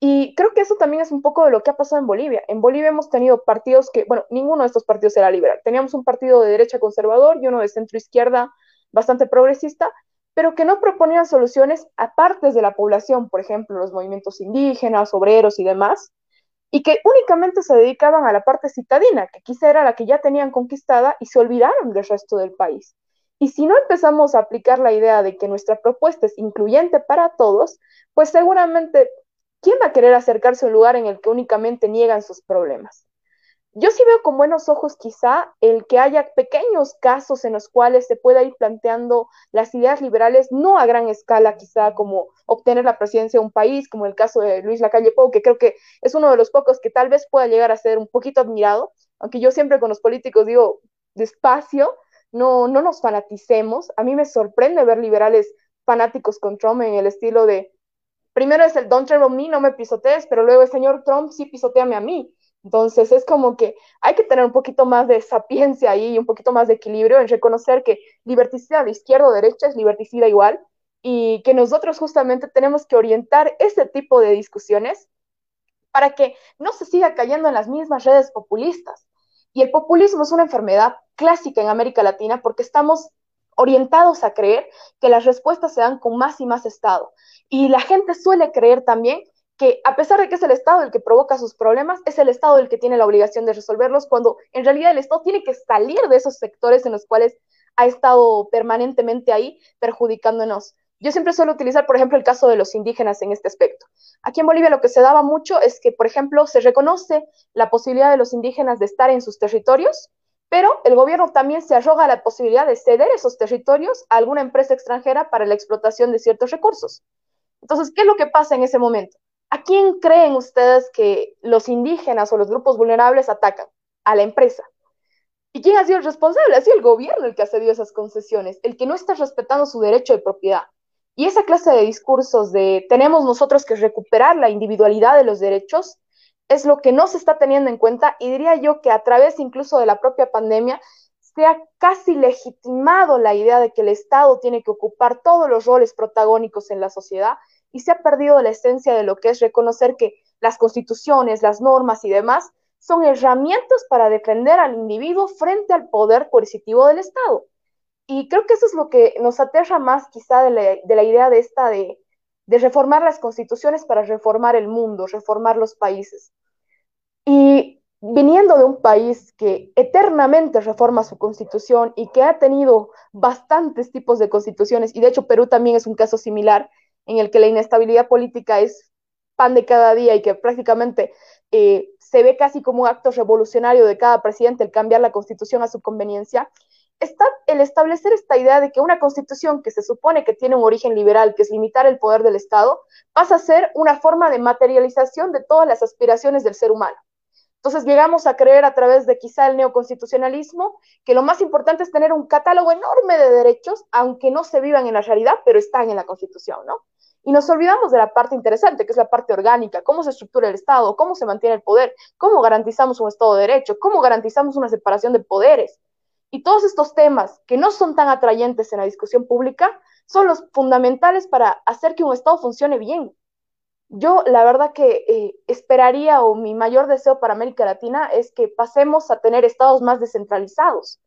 Y creo que eso también es un poco de lo que ha pasado en Bolivia. En Bolivia hemos tenido partidos que, bueno, ninguno de estos partidos era liberal. Teníamos un partido de derecha conservador y uno de centro izquierda bastante progresista, pero que no proponían soluciones a partes de la población, por ejemplo, los movimientos indígenas, obreros y demás, y que únicamente se dedicaban a la parte citadina, que quizá era la que ya tenían conquistada y se olvidaron del resto del país. Y si no empezamos a aplicar la idea de que nuestra propuesta es incluyente para todos, pues seguramente, ¿quién va a querer acercarse a un lugar en el que únicamente niegan sus problemas? Yo sí veo con buenos ojos quizá el que haya pequeños casos en los cuales se pueda ir planteando las ideas liberales, no a gran escala quizá como obtener la presidencia de un país, como el caso de Luis Lacalle Pou, que creo que es uno de los pocos que tal vez pueda llegar a ser un poquito admirado, aunque yo siempre con los políticos digo despacio, no, no nos fanaticemos. A mí me sorprende ver liberales fanáticos con Trump en el estilo de, primero es el don't tread me, no me pisotees, pero luego el señor Trump sí pisoteame a mí. Entonces es como que hay que tener un poquito más de sapiencia ahí y un poquito más de equilibrio en reconocer que liberticida de izquierda o derecha es liberticida igual y que nosotros justamente tenemos que orientar ese tipo de discusiones para que no se siga cayendo en las mismas redes populistas. Y el populismo es una enfermedad clásica en América Latina porque estamos orientados a creer que las respuestas se dan con más y más Estado. Y la gente suele creer también que a pesar de que es el Estado el que provoca sus problemas, es el Estado el que tiene la obligación de resolverlos, cuando en realidad el Estado tiene que salir de esos sectores en los cuales ha estado permanentemente ahí perjudicándonos. Yo siempre suelo utilizar, por ejemplo, el caso de los indígenas en este aspecto. Aquí en Bolivia lo que se daba mucho es que, por ejemplo, se reconoce la posibilidad de los indígenas de estar en sus territorios, pero el gobierno también se arroga la posibilidad de ceder esos territorios a alguna empresa extranjera para la explotación de ciertos recursos. Entonces, ¿qué es lo que pasa en ese momento? ¿A quién creen ustedes que los indígenas o los grupos vulnerables atacan? A la empresa. ¿Y quién ha sido el responsable? Ha sido el gobierno el que ha cedido esas concesiones, el que no está respetando su derecho de propiedad. Y esa clase de discursos de tenemos nosotros que recuperar la individualidad de los derechos es lo que no se está teniendo en cuenta y diría yo que a través incluso de la propia pandemia se ha casi legitimado la idea de que el Estado tiene que ocupar todos los roles protagónicos en la sociedad y se ha perdido la esencia de lo que es reconocer que las constituciones, las normas y demás son herramientas para defender al individuo frente al poder coercitivo del Estado. Y creo que eso es lo que nos aterra más quizá de la, idea de esta de, de reformar las constituciones para reformar el mundo, reformar los países. Y viniendo de un país que eternamente reforma su constitución y que ha tenido bastantes tipos de constituciones, y de hecho Perú también es un caso similar, en el que la inestabilidad política es pan de cada día y que prácticamente eh, se ve casi como un acto revolucionario de cada presidente el cambiar la constitución a su conveniencia, está el establecer esta idea de que una constitución que se supone que tiene un origen liberal, que es limitar el poder del Estado, pasa a ser una forma de materialización de todas las aspiraciones del ser humano. Entonces llegamos a creer a través de quizá el neoconstitucionalismo que lo más importante es tener un catálogo enorme de derechos, aunque no se vivan en la realidad, pero están en la Constitución, ¿no? Y nos olvidamos de la parte interesante, que es la parte orgánica, cómo se estructura el Estado, cómo se mantiene el poder, cómo garantizamos un Estado de Derecho, cómo garantizamos una separación de poderes, y todos estos temas que no son tan atrayentes en la discusión pública son los fundamentales para hacer que un Estado funcione bien. Yo la verdad que eh, esperaría o mi mayor deseo para América Latina es que pasemos a tener estados más descentralizados,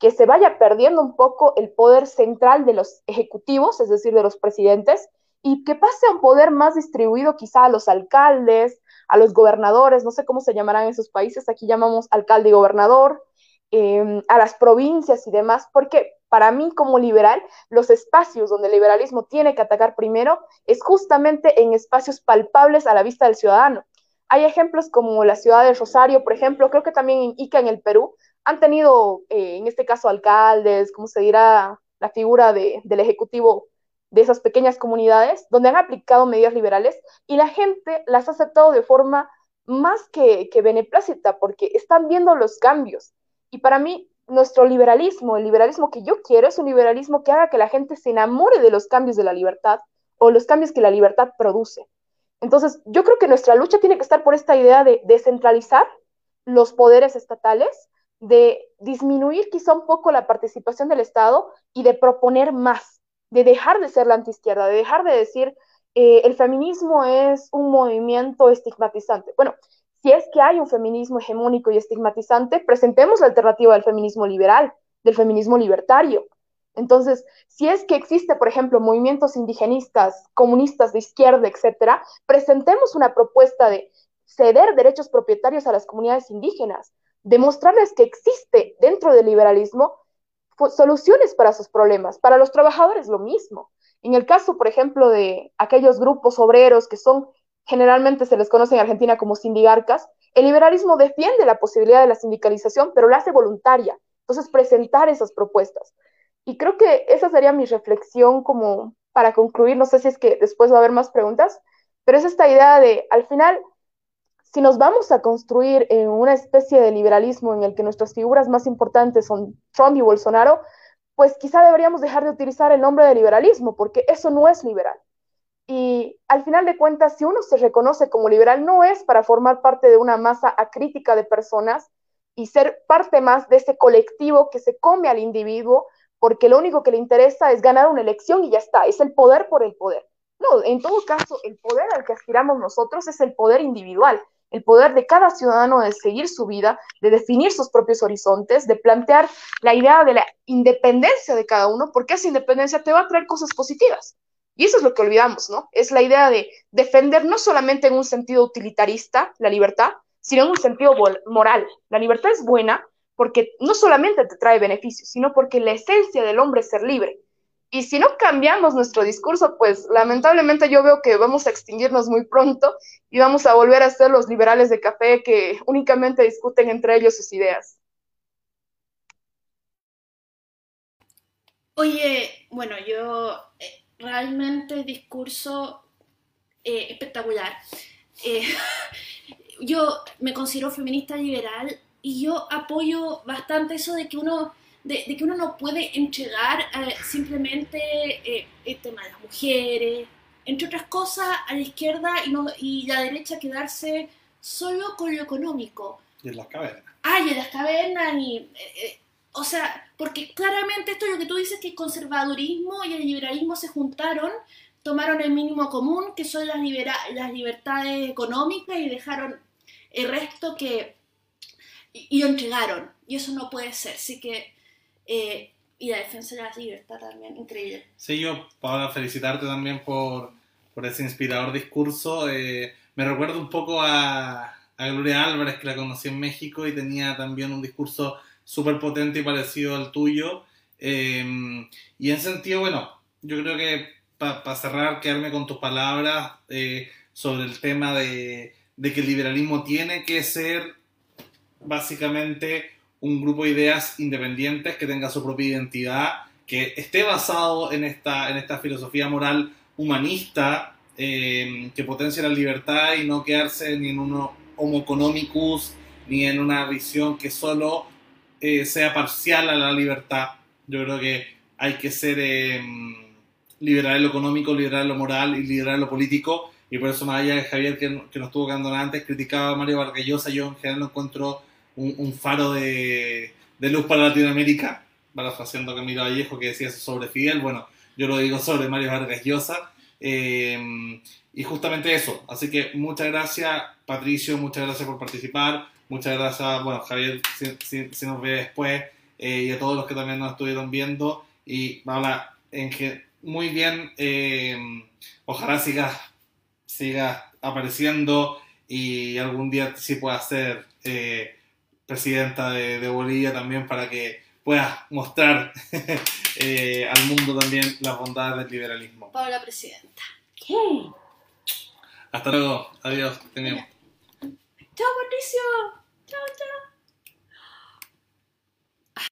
que se vaya perdiendo un poco el poder central de los ejecutivos, es decir, de los presidentes, y que pase a un poder más distribuido quizá a los alcaldes, a los gobernadores, no sé cómo se llamarán en esos países, aquí llamamos alcalde y gobernador, em, a las provincias y demás, porque para mí como liberal, los espacios donde el liberalismo tiene que atacar primero es justamente en espacios palpables a la vista del ciudadano. Hay ejemplos como la ciudad de Rosario, por ejemplo, creo que también en Ica, en el Perú, han tenido, eh, en este caso, alcaldes, como se dirá, la figura de, del ejecutivo de esas pequeñas comunidades, donde han aplicado medidas liberales y la gente las ha aceptado de forma más que, que beneplácita, porque están viendo los cambios. Y para mí, nuestro liberalismo, el liberalismo que yo quiero, es un liberalismo que haga que la gente se enamore de los cambios de la libertad o los cambios que la libertad produce. Entonces, yo creo que nuestra lucha tiene que estar por esta idea de descentralizar los poderes estatales de disminuir quizá un poco la participación del Estado y de proponer más, de dejar de ser la antiizquierda, de dejar de decir eh, el feminismo es un movimiento estigmatizante. Bueno, si es que hay un feminismo hegemónico y estigmatizante, presentemos la alternativa del feminismo liberal, del feminismo libertario. Entonces, si es que existe, por ejemplo, movimientos indigenistas, comunistas de izquierda, etcétera, presentemos una propuesta de ceder derechos propietarios a las comunidades indígenas, demostrarles que existe dentro del liberalismo soluciones para sus problemas. Para los trabajadores lo mismo. En el caso, por ejemplo, de aquellos grupos obreros que son generalmente se les conoce en Argentina como sindigarcas, el liberalismo defiende la posibilidad de la sindicalización, pero la hace voluntaria. Entonces, presentar esas propuestas. Y creo que esa sería mi reflexión como para concluir. No sé si es que después va a haber más preguntas, pero es esta idea de, al final, si nos vamos a construir en una especie de liberalismo en el que nuestras figuras más importantes son Trump y Bolsonaro, pues quizá deberíamos dejar de utilizar el nombre de liberalismo, porque eso no es liberal. Y al final de cuentas, si uno se reconoce como liberal, no es para formar parte de una masa acrítica de personas y ser parte más de ese colectivo que se come al individuo, porque lo único que le interesa es ganar una elección y ya está, es el poder por el poder. No, en todo caso, el poder al que aspiramos nosotros es el poder individual, el poder de cada ciudadano de seguir su vida, de definir sus propios horizontes, de plantear la idea de la independencia de cada uno, porque esa independencia te va a traer cosas positivas. Y eso es lo que olvidamos, ¿no? Es la idea de defender no solamente en un sentido utilitarista la libertad, sino en un sentido moral. La libertad es buena porque no solamente te trae beneficios, sino porque la esencia del hombre es ser libre. Y si no cambiamos nuestro discurso, pues lamentablemente yo veo que vamos a extinguirnos muy pronto y vamos a volver a ser los liberales de café que únicamente discuten entre ellos sus ideas. Oye, bueno, yo eh, realmente discurso eh, espectacular. Eh, yo me considero feminista liberal y yo apoyo bastante eso de que uno de, que uno no puede entregar eh, simplemente eh, el tema de las mujeres, entre otras cosas, a la izquierda y, no, y la derecha quedarse solo con lo económico. Y en las cavernas. Ah, y en las cavernas y... O sea, porque claramente esto es lo que tú dices, que el conservadurismo y el liberalismo se juntaron, tomaron el mínimo común, que son las, las libertades económicas, y dejaron el resto que... Y, lo entregaron. Y eso no puede ser. Así que eh, y la defensa de la libertad también, increíble. Sí, yo, para felicitarte también por, por ese inspirador discurso. Eh, me recuerdo un poco a, Gloria Álvarez, que la conocí en México y tenía también un discurso súper potente y parecido al tuyo. Eh, y en sentido, bueno, yo creo que para cerrar, quedarme con tus palabras sobre el tema de, de que el liberalismo tiene que ser básicamente un grupo de ideas independientes que tenga su propia identidad, que esté basado en esta, en esta filosofía moral humanista, eh, que potencie la libertad y no quedarse ni en un homo economicus, ni en una visión que solo eh, sea parcial a la libertad. Yo creo que hay que ser eh, liberal en lo económico, liberal en lo moral y liberal en lo político. Y por eso, más allá de Javier, que, que nos estuvo quedando antes, criticaba a Mario Vargas Llosa, yo en general lo encuentro un, faro de, luz para Latinoamérica, parafraseando Camilo Vallejo que decía eso sobre Fidel, bueno, yo lo digo sobre Mario Vargas Llosa, eh, y justamente eso, así que muchas gracias Patricio, muchas gracias por participar, muchas gracias, bueno Javier, si, nos ve después, eh, y a todos los que también nos estuvieron viendo. Y Paola, en que muy bien, eh, ojalá sigas siga apareciendo y algún día sí pueda ser eh, presidenta de, de, Bolivia también para que puedas mostrar eh, al mundo también las bondades del liberalismo. Paola presidenta. Hasta luego. Adiós. Tenemos. Ciao Patricio. Ciao ciao.